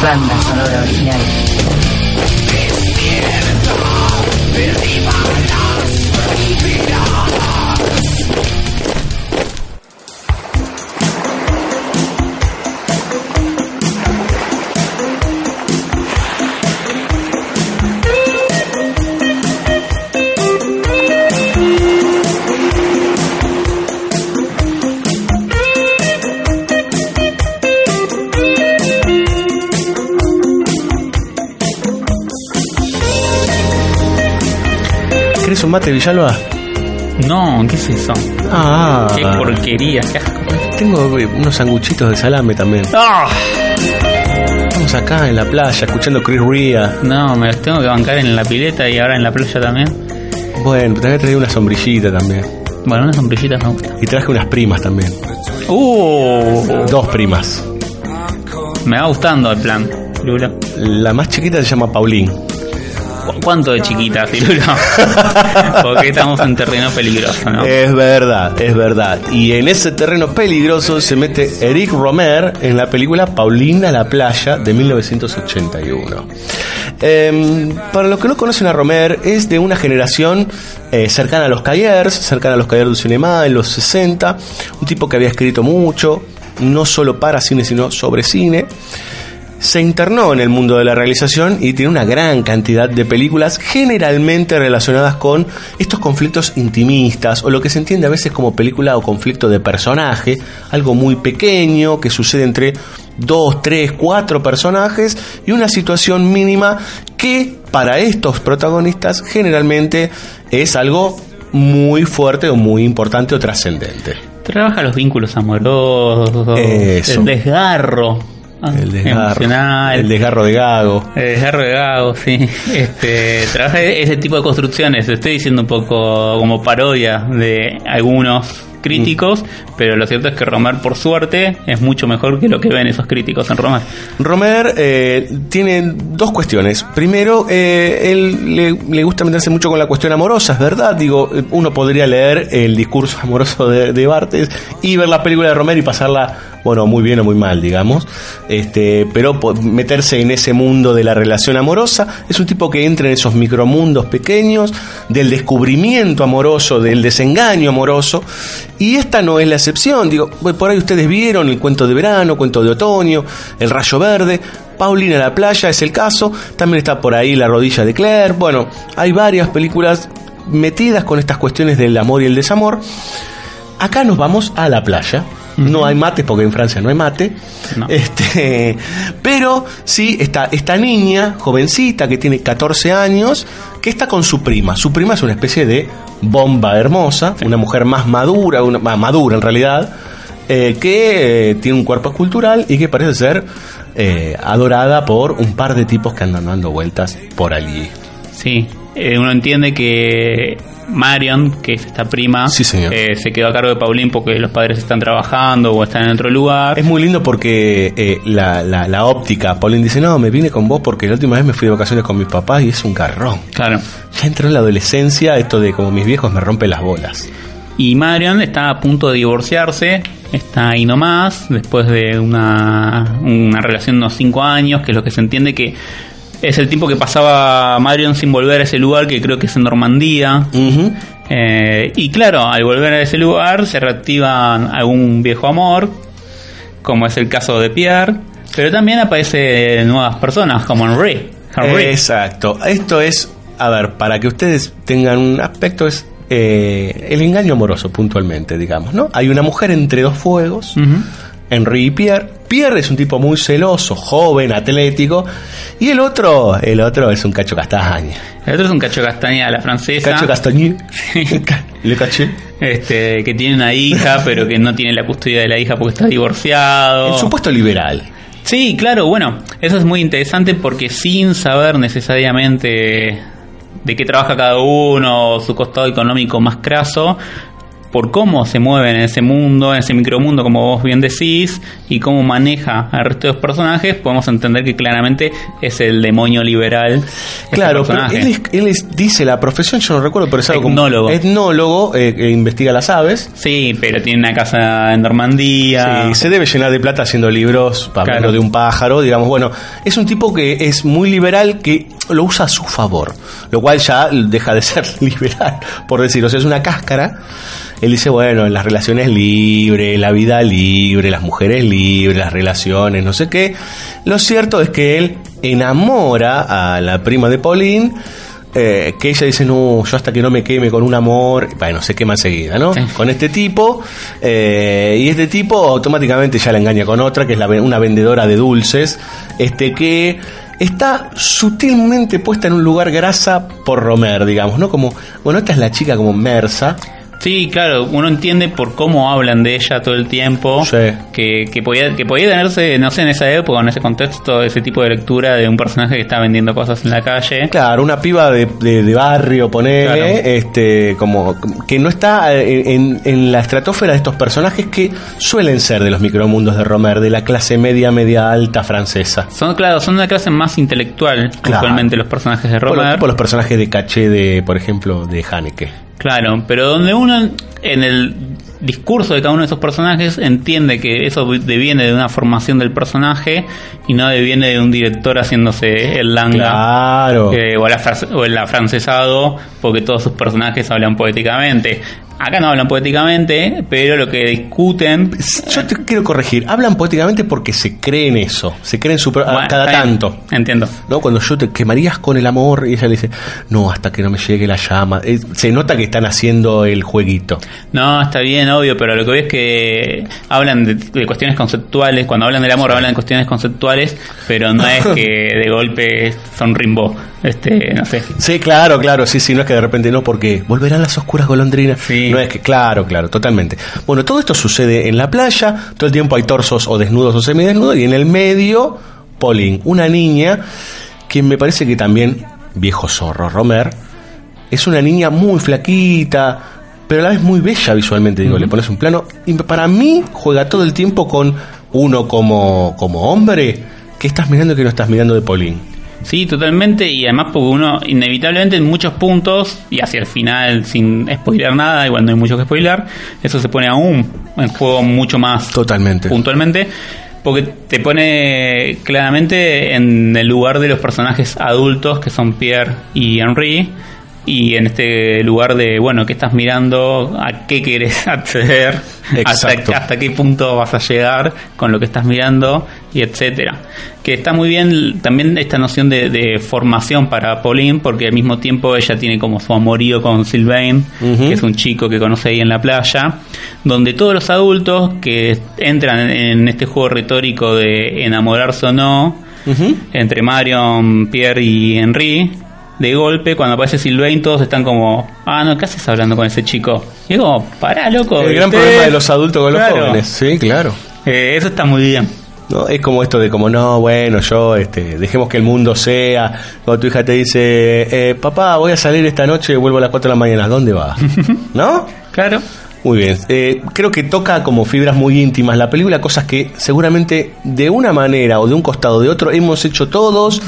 banda sonora original. ¿Querés un mate, Villalba? No, ¿qué es eso? Ah. Qué porquería, qué asco. Tengo eh, unos sanguchitos de salame también. ¡Ah! Estamos acá en la playa escuchando Chris Ria. No, me los tengo que bancar en la pileta y ahora en la playa también. Bueno, también traí una sombrillita también. Bueno, una sombrillita me gusta. Y traje unas primas también. Uh, Dos primas. me va gustando el plan, Lulo. La más chiquita se llama Paulín. ¿Cu- ¿Cuánto de chiquita, Lulo? Porque estamos en terreno peligroso, ¿no? Es verdad, es verdad. Y en ese terreno peligroso se mete Eric Romer en la película Paulina la playa de 1981. Eh, para los que no conocen a Romer, es de una generación eh, cercana a los Cayers, cercana a los Cayers du Cinema en los 60, un tipo que había escrito mucho, no solo para cine, sino sobre cine. Se internó en el mundo de la realización y tiene una gran cantidad de películas generalmente relacionadas con estos conflictos intimistas o lo que se entiende a veces como película o conflicto de personaje, algo muy pequeño que sucede entre dos, tres, cuatro personajes y una situación mínima que para estos protagonistas generalmente es algo muy fuerte o muy importante o trascendente. Trabaja los vínculos amorosos, Eso. el desgarro. Ah, El desgarro, el desgarro de Gago. El desgarro de Gago, sí. Este, trabaja ese tipo de construcciones. Estoy diciendo un poco como parodia de algunos críticos, pero lo cierto es que Romer, por suerte, es mucho mejor que lo que ven esos críticos en Romer. Romer eh, tiene dos cuestiones. Primero, eh, él le, gusta meterse mucho con la cuestión amorosa, es verdad. Digo, uno podría leer el discurso amoroso de, de Bartes y ver la película de Romer y pasarla, bueno, muy bien o muy mal, digamos. Este, pero meterse en ese mundo de la relación amorosa es un tipo que entra en esos micromundos pequeños del descubrimiento amoroso, del desengaño amoroso. Y esta no es la excepción. Digo, por ahí ustedes vieron el cuento de verano, cuento de otoño, el rayo verde. Paulina la playa es el caso. También está por ahí la rodilla de Claire. Bueno, hay varias películas metidas con estas cuestiones del amor y el desamor. Acá nos vamos a la playa. No hay mate porque en Francia no hay mate. Este, pero sí está esta niña, jovencita, que tiene 14 años, que está con su prima. Su prima es una especie de bomba hermosa, una mujer más madura, una, más madura en realidad, eh, que eh, tiene un cuerpo escultural y que parece ser eh, adorada por un par de tipos que andan dando vueltas por allí. Sí, uno entiende que Marion, que es esta prima, eh, se quedó a cargo de Paulín porque los padres están trabajando o están en otro lugar. Es muy lindo porque eh, la, la, la óptica, Paulín dice, no, me vine con vos porque la última vez me fui de vacaciones con mis papás y es un garrón. Claro. Ya entró en la adolescencia esto de como mis viejos me rompen las bolas. Y Marion está a punto de divorciarse, está ahí nomás, después de una, una relación de unos 5 años, que es lo que se entiende que es el tiempo que pasaba Marion sin volver a ese lugar, que creo que es en Normandía. Eh, y claro, al volver a ese lugar se reactiva algún viejo amor, como es el caso de Pierre, pero también aparecen nuevas personas, como Henry. Henry. Exacto. Esto es, a ver, para que ustedes tengan un aspecto, es eh, el engaño amoroso puntualmente, digamos, ¿no? Hay una mujer entre dos fuegos, Henry Pierre. Pierre es un tipo muy celoso, joven, atlético, y el otro, el otro es un cacho castaña. El otro es un cacho castaña a la francesa. Cacho castañé. Le caché. Este, que tiene una hija, pero que no tiene la custodia de la hija porque está divorciado. El supuesto liberal. Sí, claro, bueno, eso es muy interesante porque sin saber necesariamente de qué trabaja cada uno, su costado económico más craso, por cómo se mueven en ese mundo, en ese micromundo, como vos bien decís, y cómo maneja al resto de los personajes, podemos entender que claramente es el demonio liberal. Claro, pero él, es- él es- dice la profesión, yo no recuerdo, pero es algo como- Etnólogo. etnólogo, eh, que investiga las aves. Sí, pero tiene una casa en Normandía. Sí, se debe llenar de plata haciendo libros hablando Claro. de un pájaro, digamos. Bueno, es un tipo que es muy liberal que lo usa a su favor, lo cual ya deja de ser liberal, por decirlo. O sea, es una cáscara. Él dice, bueno, las relaciones libres, la vida libre, las mujeres libres, las relaciones, no sé qué. Lo cierto es que él enamora a la prima de Pauline. eh, que ella dice, no, yo hasta que no me queme con un amor, bueno, se quema enseguida, ¿no? Con este tipo, eh, y este tipo automáticamente ya la engaña con otra, que es la una vendedora de dulces, este que está sutilmente puesta en un lugar grasa por Romer, digamos, ¿no? Como, bueno, esta es la chica como Mersa. Sí, claro, uno entiende por cómo hablan de ella todo el tiempo, que, que, podía, que podía tenerse, no sé, en esa época, en ese contexto, ese tipo de lectura de un personaje que está vendiendo cosas en la calle. Claro, una piba de, de- de barrio, ponele, Claro. este, como que no está eh, en, en la estratosfera de estos personajes que suelen ser de los micromundos de Romer, de la clase media, media alta francesa. Son, claro, son una clase más intelectual, Claro. usualmente los personajes de Por, Romer. por los personajes de caché de, por ejemplo, de Haneke. Claro, pero donde uno en el discurso de cada uno de esos personajes entiende que eso deviene de una formación del personaje y no deviene de un director haciéndose el langa Claro. eh, o, el afra- o el afrancesado porque todos sus personajes hablan poéticamente. Acá no hablan poéticamente, pero lo que discuten Yo te quiero corregir. Hablan poéticamente porque se creen eso. Se creen super, Bueno, cada tanto. Entiendo. ¿No? Cuando yo te quemarías con el amor y ella le dice, no, hasta que no me llegue la llama. Eh, se nota que están haciendo el jueguito. No, está bien, obvio, pero lo que veo es que hablan de, de cuestiones conceptuales. Cuando hablan del amor, hablan de cuestiones conceptuales, pero no es que de golpe son Rimbo. Este, no sé. Sí, claro, claro, sí, sí, no es que de repente no, porque volverán las oscuras golondrinas. No es que, claro, claro, totalmente. Bueno, todo esto sucede en la playa, todo el tiempo hay torsos o desnudos o semidesnudos, y en el medio, Pauline, una niña que me parece que también, viejo zorro, Romer, es una niña muy flaquita, pero a la vez muy bella visualmente, digo, le pones un plano, y para mí juega todo el tiempo con uno como, como hombre, que estás mirando y que no estás mirando de Pauline. Sí, totalmente, y además porque uno inevitablemente en muchos puntos, y hacia el final sin spoiler nada, igual no hay mucho que spoiler, eso se pone aún en juego mucho más Totalmente. puntualmente, porque te pone claramente en el lugar de los personajes adultos que son Pierre y Henry, y en este lugar de, bueno, ¿qué estás mirando? ¿A qué querés acceder? ¿Hasta, Exacto. hasta qué punto vas a llegar con lo que estás mirando? Y etcétera. Que está muy bien también esta noción de, de formación para Pauline, porque al mismo tiempo ella tiene como su amorío con Sylvain, que es un chico que conoce ahí en la playa, donde todos los adultos que entran en este juego retórico de enamorarse o no, entre Marion, Pierre y Henry, de golpe, cuando aparece Sylvain, todos están como, ah, no, ¿qué haces hablando con ese chico? Y es como, pará, loco. El gran problema de los adultos con los jóvenes. Sí, claro. Eh, eso está muy bien. No, es como esto de como, no, bueno, yo, este, dejemos que el mundo sea. Cuando tu hija te dice, eh, papá, voy a salir esta noche y vuelvo a las 4 de la mañana, ¿dónde vas? ¿No? Claro. Muy bien. Eh, creo que toca como fibras muy íntimas la película, cosas que seguramente de una manera o de un costado o de otro hemos hecho todos,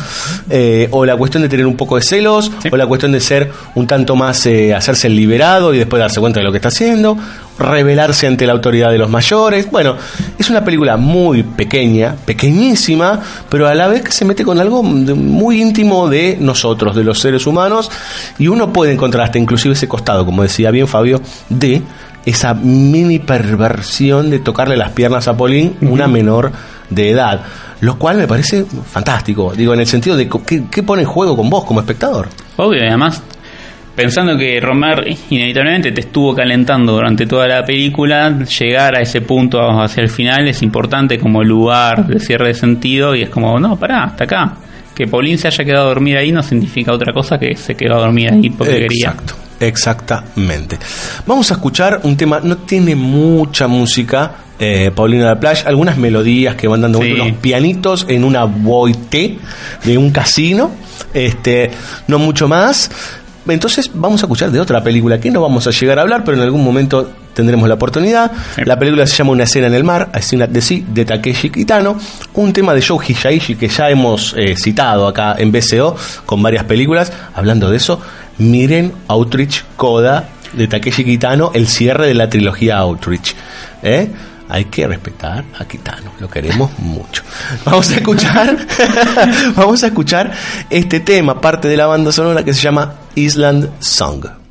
eh, o la cuestión de tener un poco de celos, o la cuestión de ser un tanto más, eh, hacerse el liberado y después darse cuenta de lo que está haciendo, rebelarse ante la autoridad de los mayores. Bueno, es una película muy pequeña, pequeñísima, pero a la vez que se mete con algo muy íntimo de nosotros, de los seres humanos, y uno puede encontrar hasta inclusive ese costado, como decía bien Fabio, de esa mini perversión de tocarle las piernas a Pauline, una menor de edad. Lo cual me parece fantástico, digo, en el sentido de ¿qué, qué pone en juego con vos como espectador? Obvio, y además, pensando que Romer inevitablemente te estuvo calentando durante toda la película, llegar a ese punto hacia el final es importante como lugar de cierre de sentido y es como, no, pará, hasta acá. Que Pauline se haya quedado a dormir ahí no significa otra cosa que se quedó a dormir ahí porque quería. Exactamente. Vamos a escuchar un tema, no tiene mucha música, eh, Paulina de la Playa, algunas melodías que van dando Sí. unos pianitos en una boite de un casino, este, no mucho más. Entonces vamos a escuchar de otra película que no vamos a llegar a hablar, pero en algún momento tendremos la oportunidad. La película se llama Una escena en el mar, A at the Sea, de Takeshi Kitano, un tema de Joe Hisaishi que ya hemos eh, citado acá en BCO con varias películas. Hablando de eso, miren Outreach Coda de Takeshi Kitano, el cierre de la trilogía Outreach. ¿eh? Hay que respetar a Kitano, lo queremos mucho. Vamos a escuchar, vamos a escuchar este tema, parte de la banda sonora que se llama Island Song.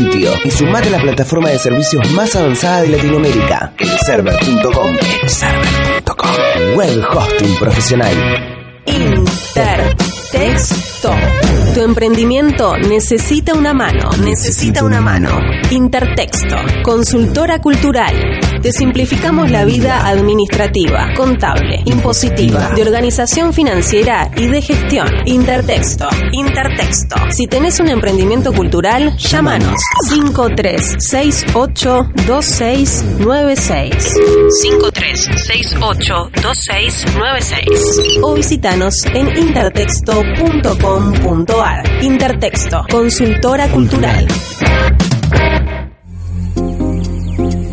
Sitio y sumate a la plataforma de servicios más avanzada de Latinoamérica, elserver.com. Elserver.com. Web hosting profesional. Tu emprendimiento necesita una mano. Necesita una mano. Intertexto. Consultora cultural. Te simplificamos la vida administrativa, contable, impositiva, de organización financiera y de gestión. Intertexto. Intertexto. Si tenés un emprendimiento cultural, llámanos 53682696. 53682696 o visitanos en intertexto.com.ar. Intertexto, consultora cultural.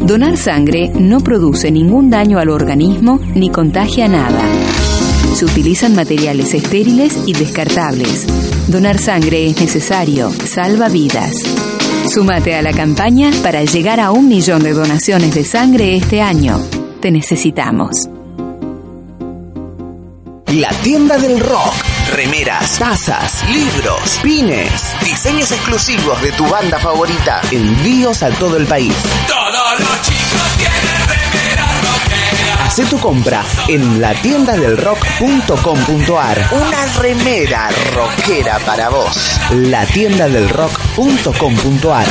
Donar sangre no produce ningún daño al organismo ni contagia nada. Se utilizan materiales estériles y descartables. Donar sangre es necesario, salva vidas. Súmate a la campaña para llegar a un millón de donaciones de sangre este año. Te necesitamos. La tienda del rock. Remeras, tazas, libros, pines, diseños exclusivos de tu banda favorita. Envíos a todo el país. Todos los chicos tienen remeras rockeras. Hacé tu compra en latiendadelrock.com.ar. Una remera rockera para vos. Latiendadelrock.com.ar.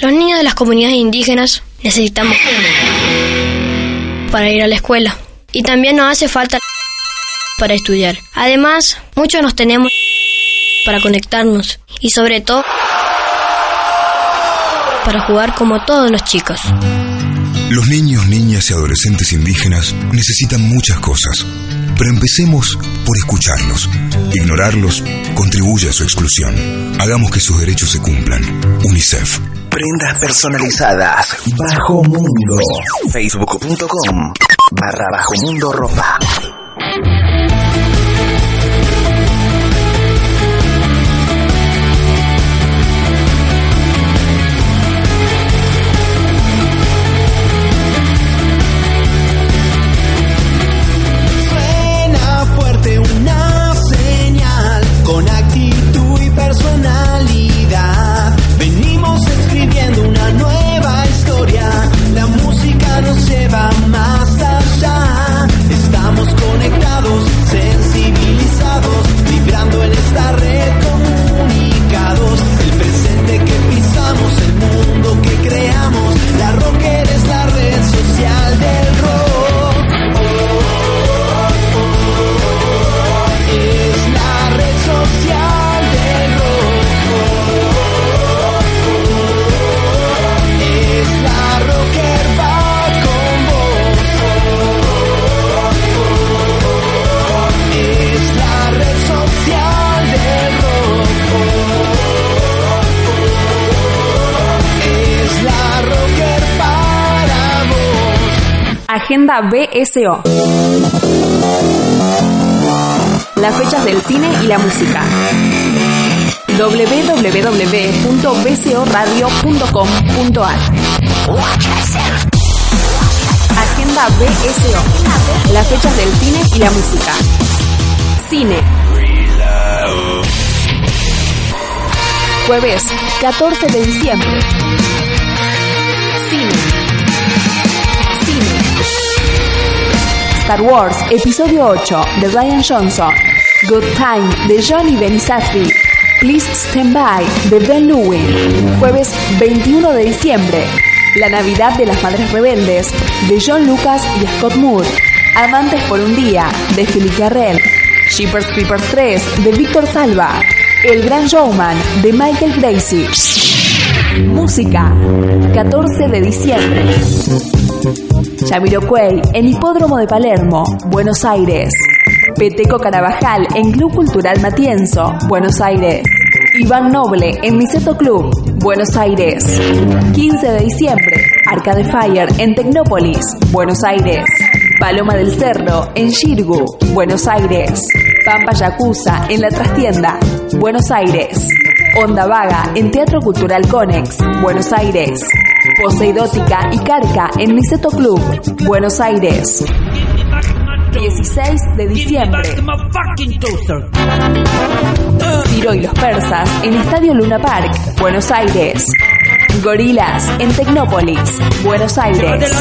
Los niños de las comunidades indígenas necesitamos para ir a la escuela. Y también nos hace falta para estudiar. Además, muchos nos tenemos para conectarnos y sobre todo para jugar como todos los chicos. Los niños, niñas y adolescentes indígenas necesitan muchas cosas, pero empecemos por escucharlos. Ignorarlos contribuye a su exclusión. Hagamos que sus derechos se cumplan. UNICEF. Prendas personalizadas. Bajo Mundo. Facebook.com. Barra Bajo Mundo Ropa. BSO. Las fechas del cine y la música. www.bcoradio.com.ar Agenda BSO. Las fechas del cine y la música. Cine. Jueves 14 de diciembre. Star Wars Episodio 8 de Ryan Johnson. Good Time de Johnny Benizatri. Please Stand By de Ben Lewin. Jueves 21 de diciembre. La Navidad de las Madres Rebeldes de John Lucas y Scott Moore. Amantes por un día de Philip Carrell. Shippers Creepers 3 de Víctor Salva. El Gran Showman de Michael Gracie. Música. 14 de diciembre. Jamiroquai en Hipódromo de Palermo, Buenos Aires. Peteco Carabajal en Club Cultural Matienzo, Buenos Aires. Iván Noble en Niceto Club, Buenos Aires. 15 de diciembre, Arca de Fire en Tecnópolis, Buenos Aires. Paloma del Cerro en Shirgu, Buenos Aires. Pampa Yakuza en La Trastienda, Buenos Aires. Onda Vaga en Teatro Cultural Conex, Buenos Aires. Poseidótica y Carca en Niceto Club, Buenos Aires. 16 de diciembre. Ciro y los persas en Estadio Luna Park, Buenos Aires. Gorilas en Tecnópolis, Buenos Aires.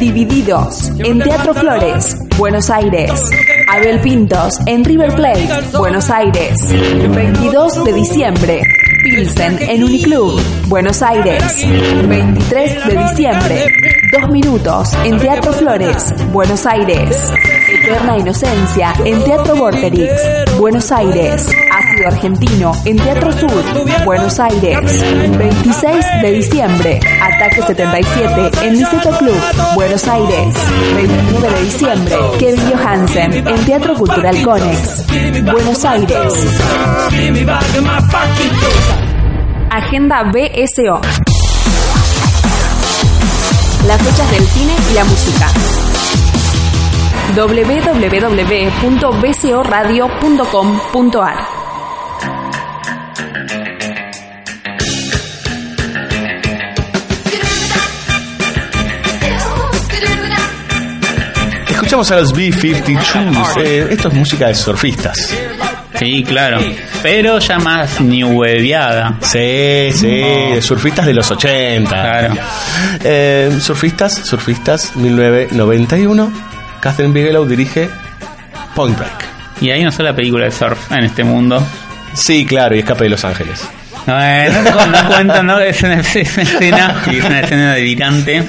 Divididos en Teatro Flores, Buenos Aires. Abel Pintos en River Plate, Buenos Aires. 22 de diciembre. Pilsen en Uniclub, Buenos Aires. 23 de diciembre. Dos minutos en Teatro Flores, Buenos Aires. Eterna Inocencia en Teatro Vorterix, Buenos Aires. Argentino en Teatro Sur, Buenos Aires. 26 de diciembre. Ataque 77 en Niceto Club, Buenos Aires. 29 de diciembre. Kevin Johansen en Teatro Cultural Conex, Buenos Aires. Agenda BSO. Las fechas del cine y la música www.bcoradio.com.ar Escuchamos a los B-52. Eh, esto es música de surfistas. Sí, claro. Pero ya más new waveada. Sí, sí, surfistas de los 80. Claro. Eh, surfistas, surfistas, 1991. Catherine Bigelow dirige Point Break. Y hay una sola película de surf en este mundo. Sí, claro, y Escape de Los Ángeles. No, eh, no, no cuenta, ¿no? Es una, es una escena, es una escena delirante.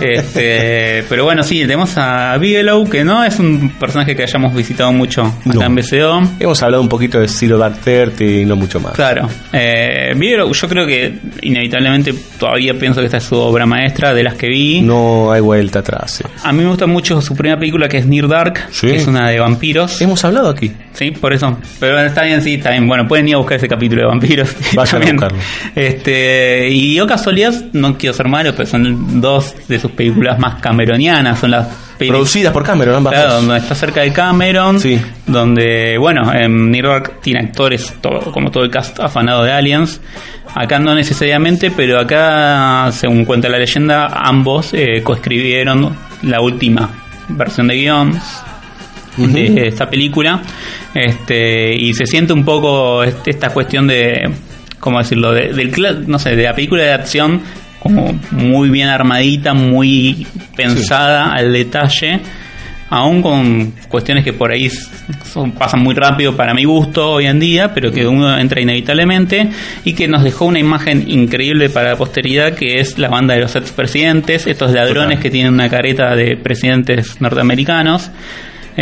Este, pero bueno, sí, tenemos a Bigelow, que no es un personaje que hayamos visitado mucho acá en BCO. Hemos hablado un poquito de Zero Dark Thirty y no mucho más. Claro. Eh, Bigelow, yo creo que inevitablemente todavía pienso que esta es su obra maestra de las que vi. No hay vuelta atrás. sí. A mí me gusta mucho su primera película que es Near Dark, Sí. que es una de vampiros. Hemos hablado aquí. Sí, por eso. Pero está bien, sí, está bien. Bueno, pueden ir a buscar ese capítulo de vampiros. Vayan a buscarlo. Este, y yo casualidad, no quiero ser malo, pero son dos de sus películas más cameronianas. Son las Producidas por Cameron, ambas Claro, donde está cerca de Cameron, donde, bueno, en New York tiene actores, todo, como todo el cast afanado de Aliens. Acá no necesariamente, pero acá, según cuenta la leyenda, ambos eh, coescribieron la última versión de guion de esta película. Este, y se siente un poco esta cuestión de, ¿cómo decirlo? De, del, no sé, de la película de acción como muy bien armadita, muy pensada al detalle, aún con cuestiones que por ahí son- pasan muy rápido para mi gusto hoy en día, pero que uno entra inevitablemente y que nos dejó una imagen increíble para la posteridad que es la banda de los expresidentes, estos ladrones Total. que tienen una careta de presidentes norteamericanos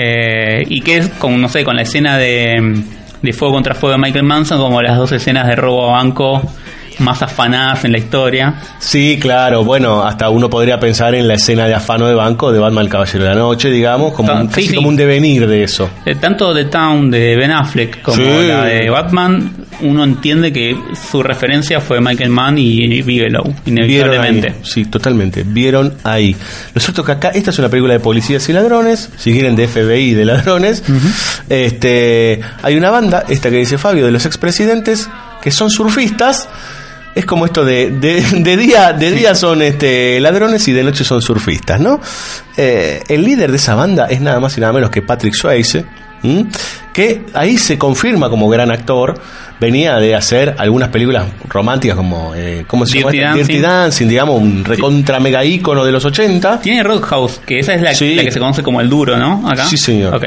eh, y que es con, no sé, con la escena de, de Fuego contra Fuego de Michael Manson como las dos escenas de robo a banco más afanadas en la historia. Sí, claro. Bueno, hasta uno podría pensar en la escena de afano de banco de Batman el Caballero de la Noche, digamos, como, un, Sí, casi sí. como un devenir de eso. Eh, tanto The Town de Ben Affleck como Sí. la de Batman, uno entiende que su referencia fue Michael Mann y Bigelow, inevitablemente. Sí, totalmente. Vieron ahí. Lo cierto es que acá, esta es una película de policías y ladrones, si quieren de FBI y de ladrones. Este, hay una banda, esta que dice Fabio, de los expresidentes, que son surfistas. Es como esto de, de, de día, de día son este ladrones y de noche son surfistas, ¿no? Eh, el líder de esa banda es nada más y nada menos que Patrick Swayze. Que ahí se confirma como gran actor. Venía de hacer algunas películas románticas como, eh, ¿cómo se Dirty llama? Dancing. Dirty Dancing, digamos, un recontra mega ícono de los 80. Tiene Roadhouse, que esa es la, Sí. la que se conoce como el duro, ¿no? Acá. Sí, señor. Ok.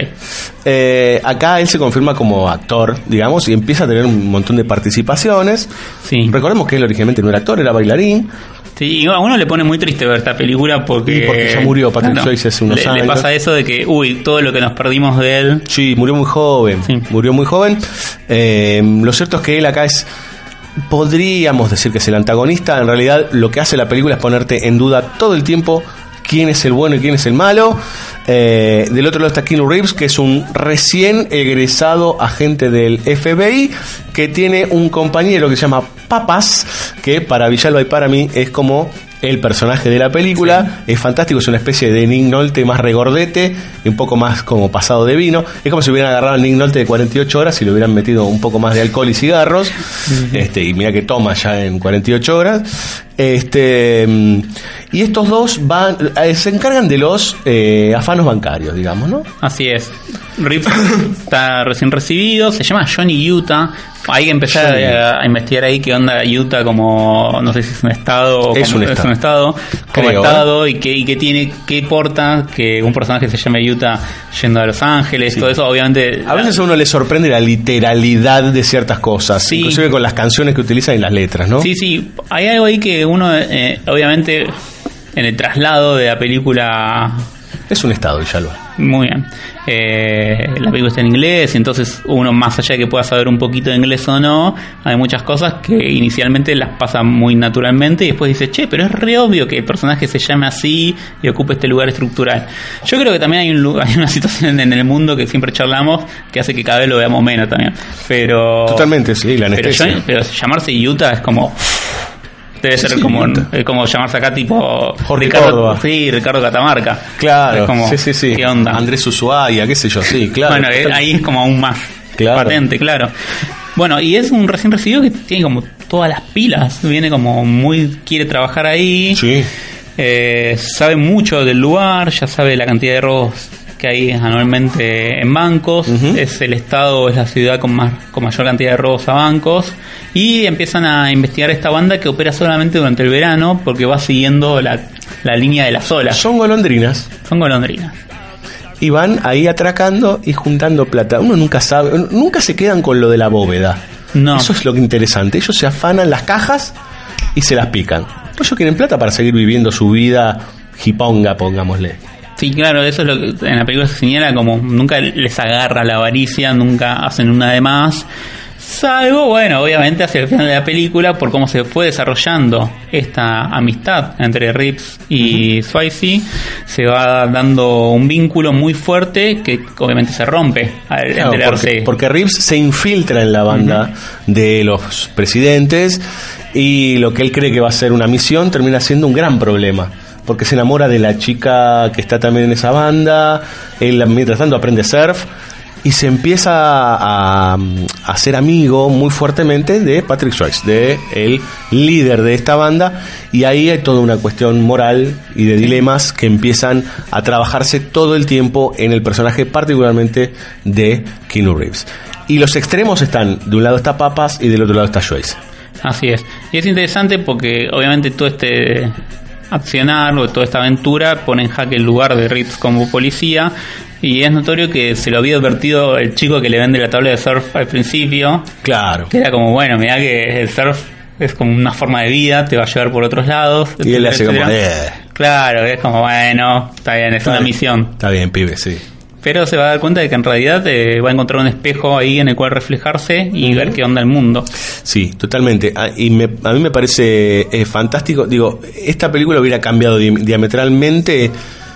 Eh, acá él se confirma como actor, digamos, y empieza a tener un montón de participaciones. Sí. Recordemos que él originalmente no era actor, era bailarín. Sí, y a uno le pone muy triste ver esta película porque. Ya murió Patrick Swayze hace unos le, le años. pasa eso de que, uy, todo lo que nos perdimos de él. Sí, murió muy joven. Murió muy joven. Eh, lo cierto es que él acá es. Podríamos decir que es el antagonista. En realidad, lo que hace la película es ponerte en duda todo el tiempo quién es el bueno y quién es el malo. Eh, del otro lado está Keanu Reeves, que es un recién egresado agente del FBI, que tiene un compañero que se llama Papas, que para Villalba y para mí es como el personaje de la película. Es fantástico, es una especie de Nick Nolte más regordete y un poco más como pasado de vino. Es como si hubieran agarrado al Nick Nolte de 48 horas y le hubieran metido un poco más de alcohol y cigarros. este Y mira que toma ya en 48 horas. Este Y estos dos van eh, se encargan de los eh, afanos bancarios, digamos, ¿no? Así es. Rip está recién recibido, se llama Johnny Utah. Hay que empezar a, a investigar ahí qué onda Utah como, no sé si es un estado Es como- un estado. estado, como Creo, estado y qué, y qué tiene, qué porta que un personaje se llame Utah yendo a Los Ángeles, todo eso obviamente... A veces a uno le sorprende la literalidad de ciertas cosas, inclusive con las canciones que utilizan y las letras, ¿no? Sí, sí, hay algo ahí que uno, eh, obviamente, en el traslado de la película... Es un estado, Villalba. Muy bien. Eh, la película está en inglés, entonces uno, más allá de que pueda saber un poquito de inglés o no, hay muchas cosas que inicialmente las pasa muy naturalmente y después dice, che, pero es re obvio que el personaje se llame así y ocupe este lugar estructural. Yo creo que también hay, un, hay una situación en el mundo que siempre charlamos que hace que cada vez lo veamos menos también. Pero. Totalmente, sí, la Pero, anestesia. yo- pero llamarse Utah es como. Debe ser Sí, como, es como llamarse acá tipo Jorge Ricardo, Córdoba. sí, Ricardo Catamarca. Claro, Es como, sí, sí, sí. ¿Qué onda? Andrés Ushuaia, qué sé yo, sí, claro. bueno, eh, ahí es como aún más Claro. patente, claro. Bueno, y es un recién recibido que tiene como todas las pilas, viene como muy, quiere trabajar ahí. Sí. Eh, sabe mucho del lugar, ya sabe la cantidad de robos que hay anualmente en bancos, es el estado, es la ciudad con más con mayor cantidad de robos a bancos y empiezan a investigar esta banda que opera solamente durante el verano porque va siguiendo la, la línea de las olas. Son golondrinas. Son golondrinas. Y van ahí atracando y juntando plata. Uno nunca sabe, nunca se quedan con lo de la bóveda. No. Eso es lo que interesante. Ellos se afanan las cajas y se las pican. Ellos quieren plata para seguir viviendo su vida hiponga, pongámosle. Sí, claro, eso es lo que en la película se señala como nunca les agarra la avaricia, nunca hacen una de más. Salvo, bueno, obviamente hacia el final de la película, por cómo se fue desarrollando esta amistad entre Rips y Swayze, se va dando un vínculo muy fuerte que obviamente se rompe al Claro, enterarse. porque, porque Reeves se infiltra en la banda de los presidentes y lo que él cree que va a ser una misión termina siendo un gran problema. Porque se enamora de la chica que está también en esa banda, él mientras tanto aprende surf y se empieza a, a ser amigo muy fuertemente de Patrick Swayze, de el líder de esta banda, y ahí hay toda una cuestión moral y de dilemas que empiezan a trabajarse todo el tiempo en el personaje, particularmente de Keanu Reeves. Y los extremos están, de un lado está Papas y del otro lado está Swayze. Así es. Y es interesante porque obviamente todo este accionar o toda esta aventura pone en jaque el lugar de Ritz como policía y es notorio que se lo había advertido el chico que le vende la tabla de surf al principio. Claro. Que era como, bueno, mira que el surf es como una forma de vida, te va a llevar por otros lados. Y él le hace como. "Eh". Claro, es como, bueno, está bien, es Está una bien. misión. Está bien, pibe, sí. Pero se va a dar cuenta de que en realidad eh, va a encontrar un espejo ahí en el cual reflejarse y ver qué onda el mundo. Sí, totalmente. Ah, Y me- a mí me parece eh, fantástico. Digo, esta película hubiera cambiado di- diametralmente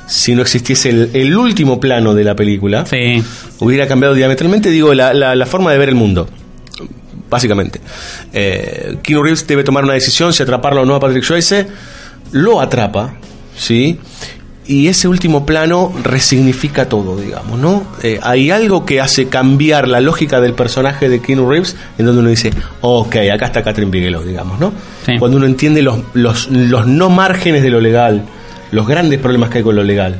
si no existiese el, el último plano de la película. Sí. Hubiera cambiado diametralmente, digo, la, la- la forma de ver el mundo. Básicamente. Eh, Keanu Reeves debe tomar una decisión si atraparlo o no a Patrick Swayze. Lo atrapa, ¿sí? Y ese último plano resignifica todo, digamos, ¿no? Eh, hay algo que hace cambiar la lógica del personaje de Keanu Reeves, en donde uno dice, ok, acá está Catherine Bigelow, digamos, ¿no? Cuando uno entiende los, los, los no márgenes de lo legal, los grandes problemas que hay con lo legal.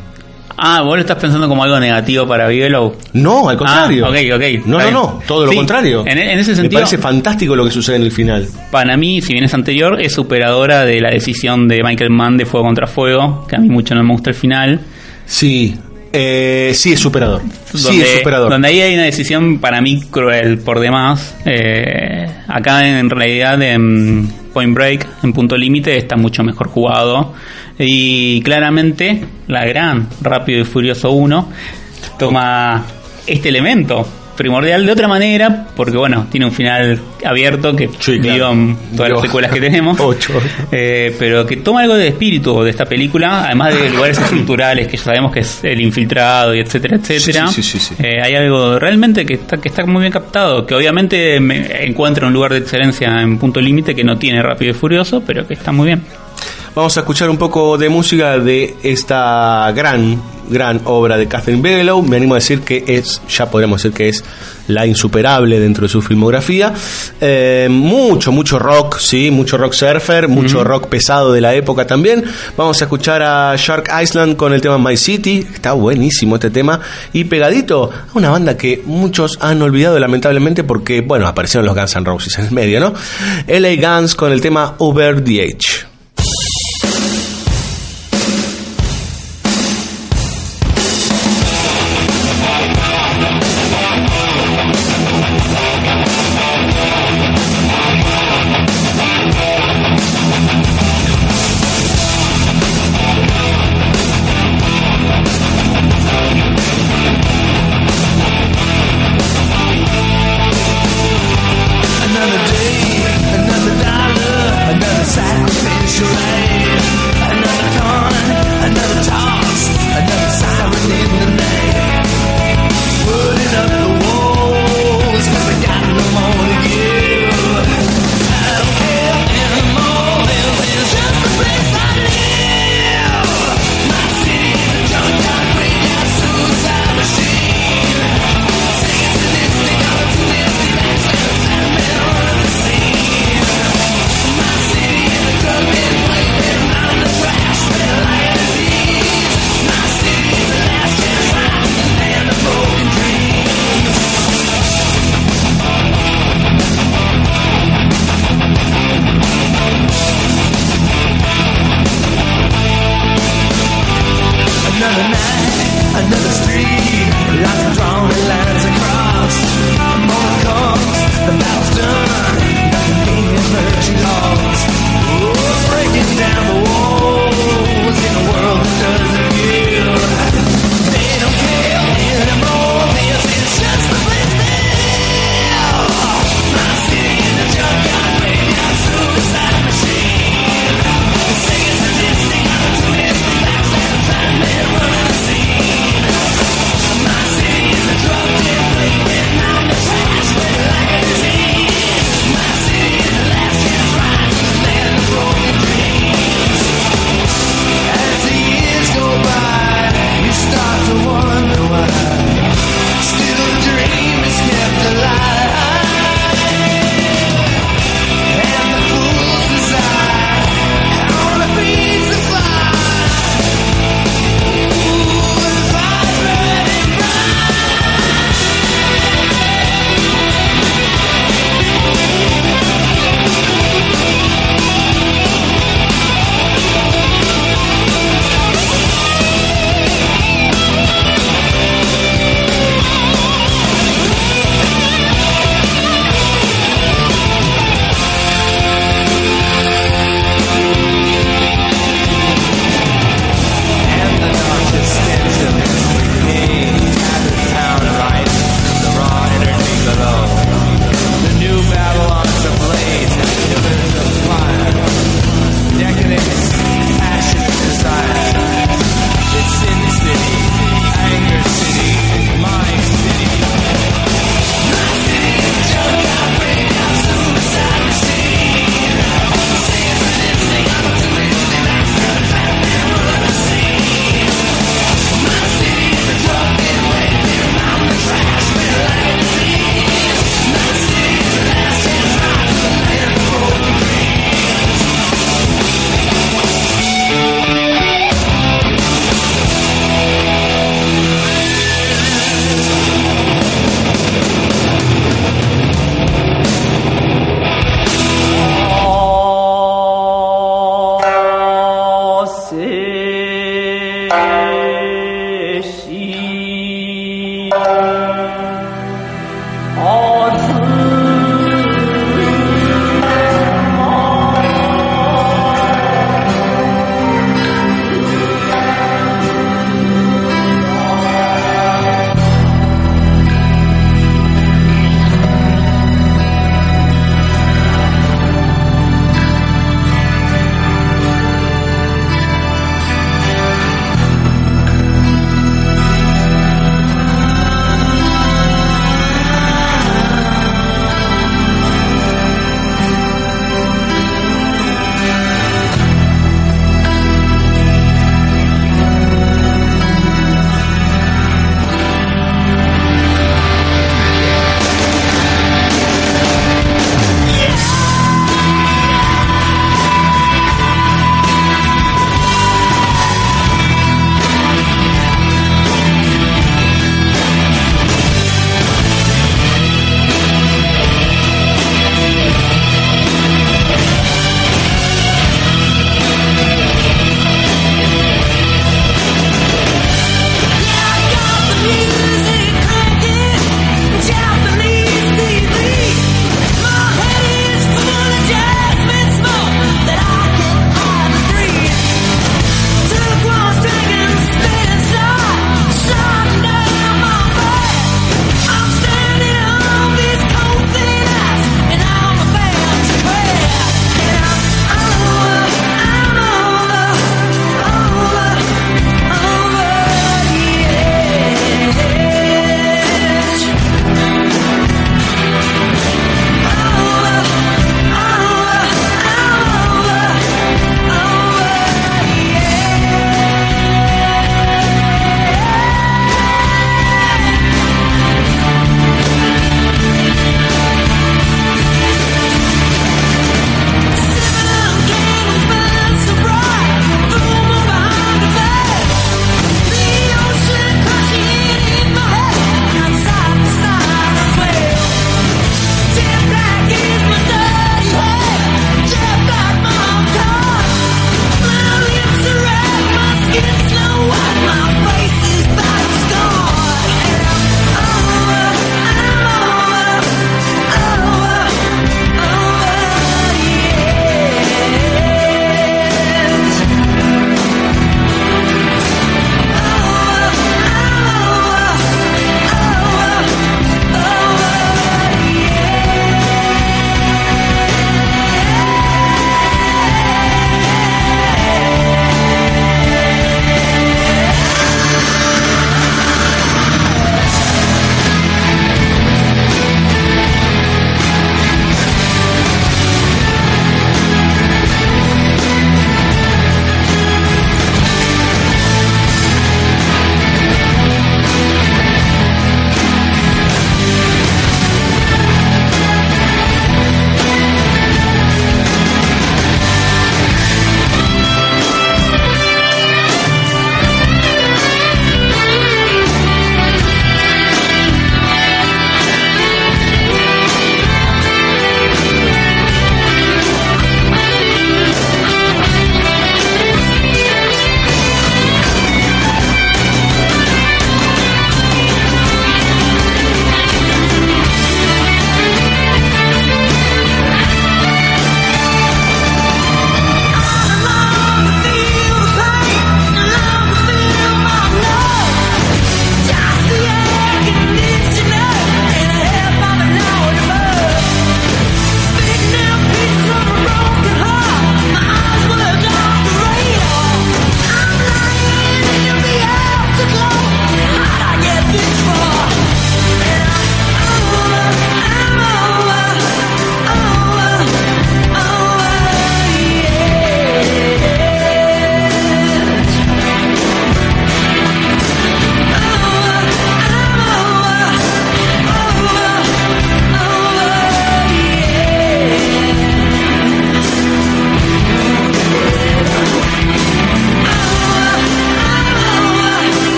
Ah, vos lo estás pensando como algo negativo para Bigelow. No, al contrario. Ah, ok, ok. No, no, no, todo lo Sí, contrario. En, en ese Me sentido, parece fantástico lo que sucede en el final. para mí, si bien es anterior, es superadora de la decisión de Michael Mann de Fuego contra Fuego, que a mí mucho no me gusta el final. Sí, eh, sí es superador. sí donde, es superador. donde ahí hay una decisión para mí cruel por demás. Eh, acá en realidad en Point Break, en punto límite, está mucho mejor jugado. Y claramente la gran Rápido y Furioso 1 toma este elemento primordial de otra manera, porque bueno, tiene un final abierto que en todas las secuelas que tenemos. Eh, pero que toma algo de espíritu de esta película, además de lugares estructurales que ya sabemos que es el infiltrado y etcétera, etcétera. Sí, sí, sí, sí, sí. Eh, hay algo realmente que está, que está muy bien captado, que obviamente me encuentra un lugar de excelencia en punto límite que no tiene Rápido y Furioso, pero que está muy bien. Vamos a escuchar un poco de música de esta gran, gran obra de Catherine Bigelow. Me animo a decir que es, ya podríamos decir que es la insuperable dentro de su filmografía. Eh, mucho, mucho rock, sí, mucho rock surfer, mucho rock pesado de la época también. Vamos a escuchar a Shark Island con el tema My City. Está buenísimo este tema. Y pegadito a una banda que muchos han olvidado lamentablemente porque, bueno, aparecieron los Guns N' Roses en el medio, ¿no? LA Guns con el tema Over the Edge.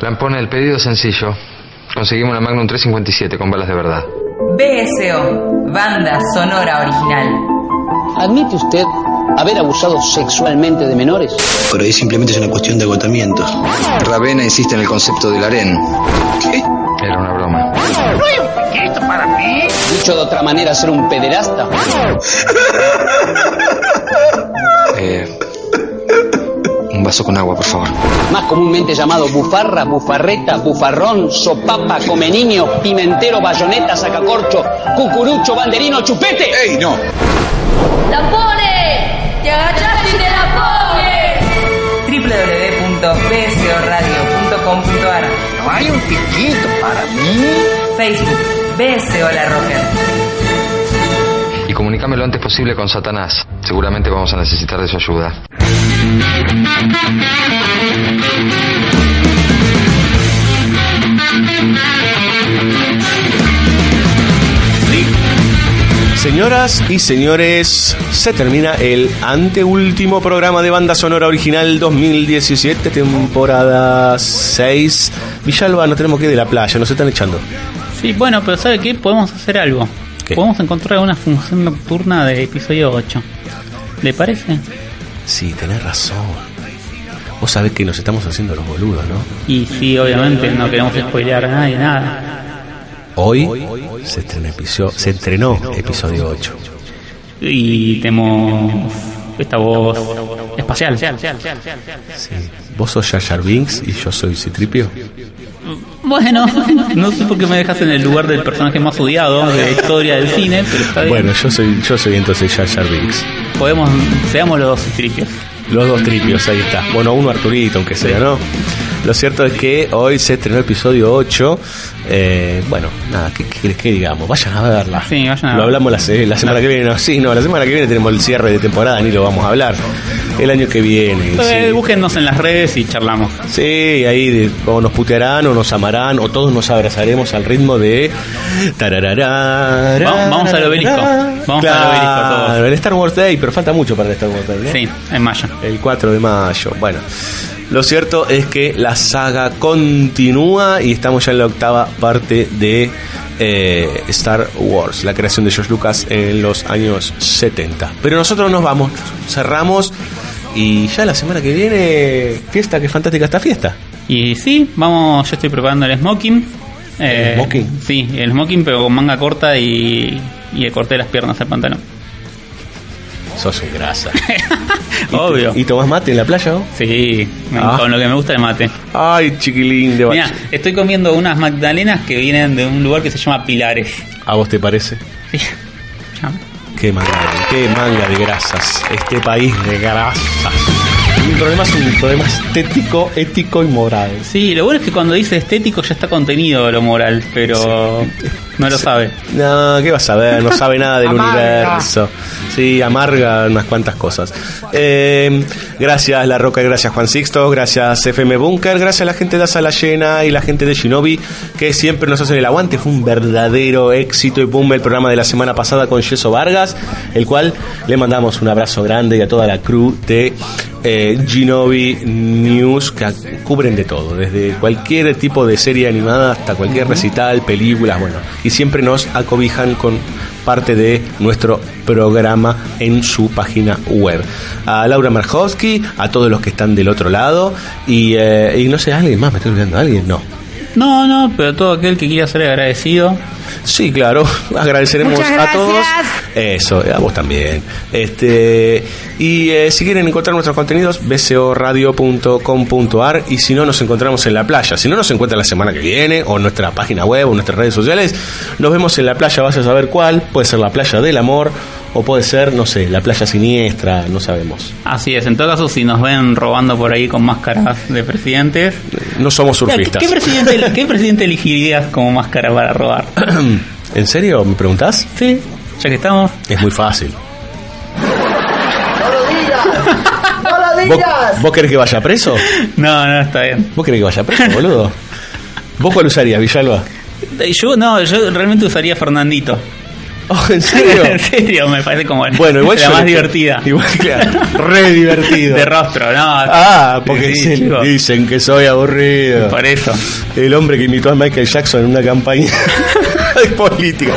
Lampone, el pedido es sencillo. Conseguimos una Magnum 357 con balas de verdad. BSO, banda sonora original. ¿Admite usted haber abusado sexualmente de menores? Por ahí simplemente es una cuestión de agotamiento. Ravena insiste en el concepto del harén. ¿Qué? Era una broma. ¿No hay un piquito para mí? Dicho de otra manera, ser un pederasta. vaso con agua, por favor. Más comúnmente llamado bufarra, bufarreta, bufarrón, sopapa, come niño, pimentero, bayoneta, sacacorcho, cucurucho, banderino, chupete. ¡Ey, no! ¡La pone! ¡Te agachaste y te la www.bsoradio.com.ar ¿No hay un piquito para mí? Facebook, BSO La Rocker. Comunícame lo antes posible con Satanás. Seguramente vamos a necesitar de su ayuda. Señoras y señores, se termina el anteúltimo programa de banda sonora original 2017, temporada 6. Villalba, no tenemos que ir de la playa, nos están echando. Sí, bueno, pero ¿sabe qué? Podemos hacer algo. Podemos encontrar una función nocturna de episodio 8. ¿Le parece? Sí, tenés razón. Vos sabés que nos estamos haciendo los boludos, ¿no? Y sí, obviamente, no queremos spoilear a nadie, nada. Hoy se estrenó episodio, se estrenó episodio 8. Y tenemos esta voz espacial. Sí. Vos sos Jar Binks y yo soy Citripio. Bueno, no sé por qué me dejas en el lugar del personaje más odiado de la historia del cine, pero está bien. Bueno, yo soy, yo soy entonces Jar Jar Binks. Podemos, seamos los tripios. Los dos tripios, ahí está. Bueno, uno Arturito, aunque sea, ¿no? Lo cierto es que hoy se estrenó el episodio 8. Eh, bueno, nada, ¿qué querés que digamos? Vayan a verla. Sí, vayan a Lo hablamos la, se- la semana que viene. No, sí, no, la semana que viene tenemos el cierre de temporada, ni lo vamos a hablar. El año que viene. Eh, sí. búsquennos en las redes y charlamos. Sí, ahí de- o nos putearán o nos amarán o todos nos abrazaremos al ritmo de tararará, Vamos- vamos al obelisco. Vamos al obelisco todos. Claro, el Star Wars Day, pero falta mucho para el Star Wars Day. Sí, en mayo. El 4 de mayo. Bueno, lo cierto es que la saga continúa y estamos ya en la octava parte de eh, Star Wars, la creación de George Lucas en los años 70. Pero nosotros nos vamos, cerramos y ya la semana que viene, fiesta, qué fantástica esta fiesta. Y sí, vamos, yo estoy preparando el smoking. Eh, ¿El smoking? Sí, el smoking, pero con manga corta y, y le corté las piernas al pantalón. Sos un grasa. Obvio. ¿Y tomás mate en la playa vos? Sí, Ah. con lo que me gusta el mate. Ay, chiquilín de Mira, estoy comiendo unas magdalenas que vienen de un lugar que se llama Pilares. ¿A vos te parece? Sí. Qué manga, qué manga de grasas. Este país de grasas. Mi problema es un problema estético, ético y moral. Sí, lo bueno es que cuando dice estético ya está contenido lo moral, pero no lo sabe. No, ¿qué vas a ver? No sabe nada del universo. Sí, amarga unas cuantas cosas. Eh, gracias La Roca, gracias Juan Sixto, gracias FM Bunker, gracias a la gente de Asa La Llena y la gente de Shinobi que siempre nos hacen el aguante. Fue un verdadero éxito y boom el programa de la semana pasada con Yeso Vargas, el cual le mandamos un abrazo grande y a toda la crew de eh, Shinobi News que cubren de todo, desde cualquier tipo de serie animada hasta cualquier recital, películas, bueno, y siempre nos acobijan con parte de nuestro programa en su página web. A Laura Marjowski, a todos los que están del otro lado y, eh, y no sé, ¿alguien más? ¿Me estoy olvidando? ¿Alguien? No. No, no, pero todo aquel que quiera ser agradecido. Sí, claro, agradeceremos a todos. Eso, a vos también. Este, y eh, si quieren encontrar nuestros contenidos, bcoradio.com.ar y si no, nos encontramos en la playa. Si no, nos encuentran la semana que viene, o en nuestra página web, o en nuestras redes sociales. Nos vemos en la playa, vas a saber cuál. Puede ser la playa del amor, o puede ser, no sé, la playa siniestra, no sabemos. Así es, en todo caso, si nos ven robando por ahí con máscaras de presidentes. No somos Mira, ¿qué, surfistas. qué presidente, ¿Qué presidente elegirías como máscara para robar? ¿En serio? ¿Me preguntás? Sí, ya que estamos. Es muy fácil. ¡No lo digas! ¡No lo ¿Vos, digas! vos querés que vaya preso? No, no, está bien. ¿Vos querés que vaya preso, boludo? ¿Vos cuál usarías, Villalba? Eh, Yo no, yo realmente usaría Fernandito. Oh, ¿En serio? en serio, me parece como Bueno, igual la más divertida. Igual, claro, re divertido. De rostro, ¿no? Ah, porque Sí, dicen que soy aburrido. Por eso. El hombre que imitó a Michael Jackson en una campaña de política.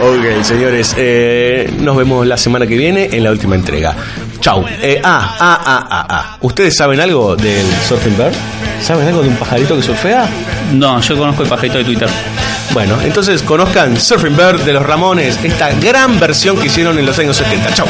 Ok, señores, eh, nos vemos la semana que viene en la última entrega. Chau. Eh, ah, ah, ah, ah, ah. ¿Ustedes saben algo del Surfing Bird? ¿Saben algo de un pajarito que surfea? No, yo conozco el pajarito de Twitter. Bueno, entonces conozcan Surfing Bird de los Ramones, esta gran versión que hicieron en los años 70. Chau.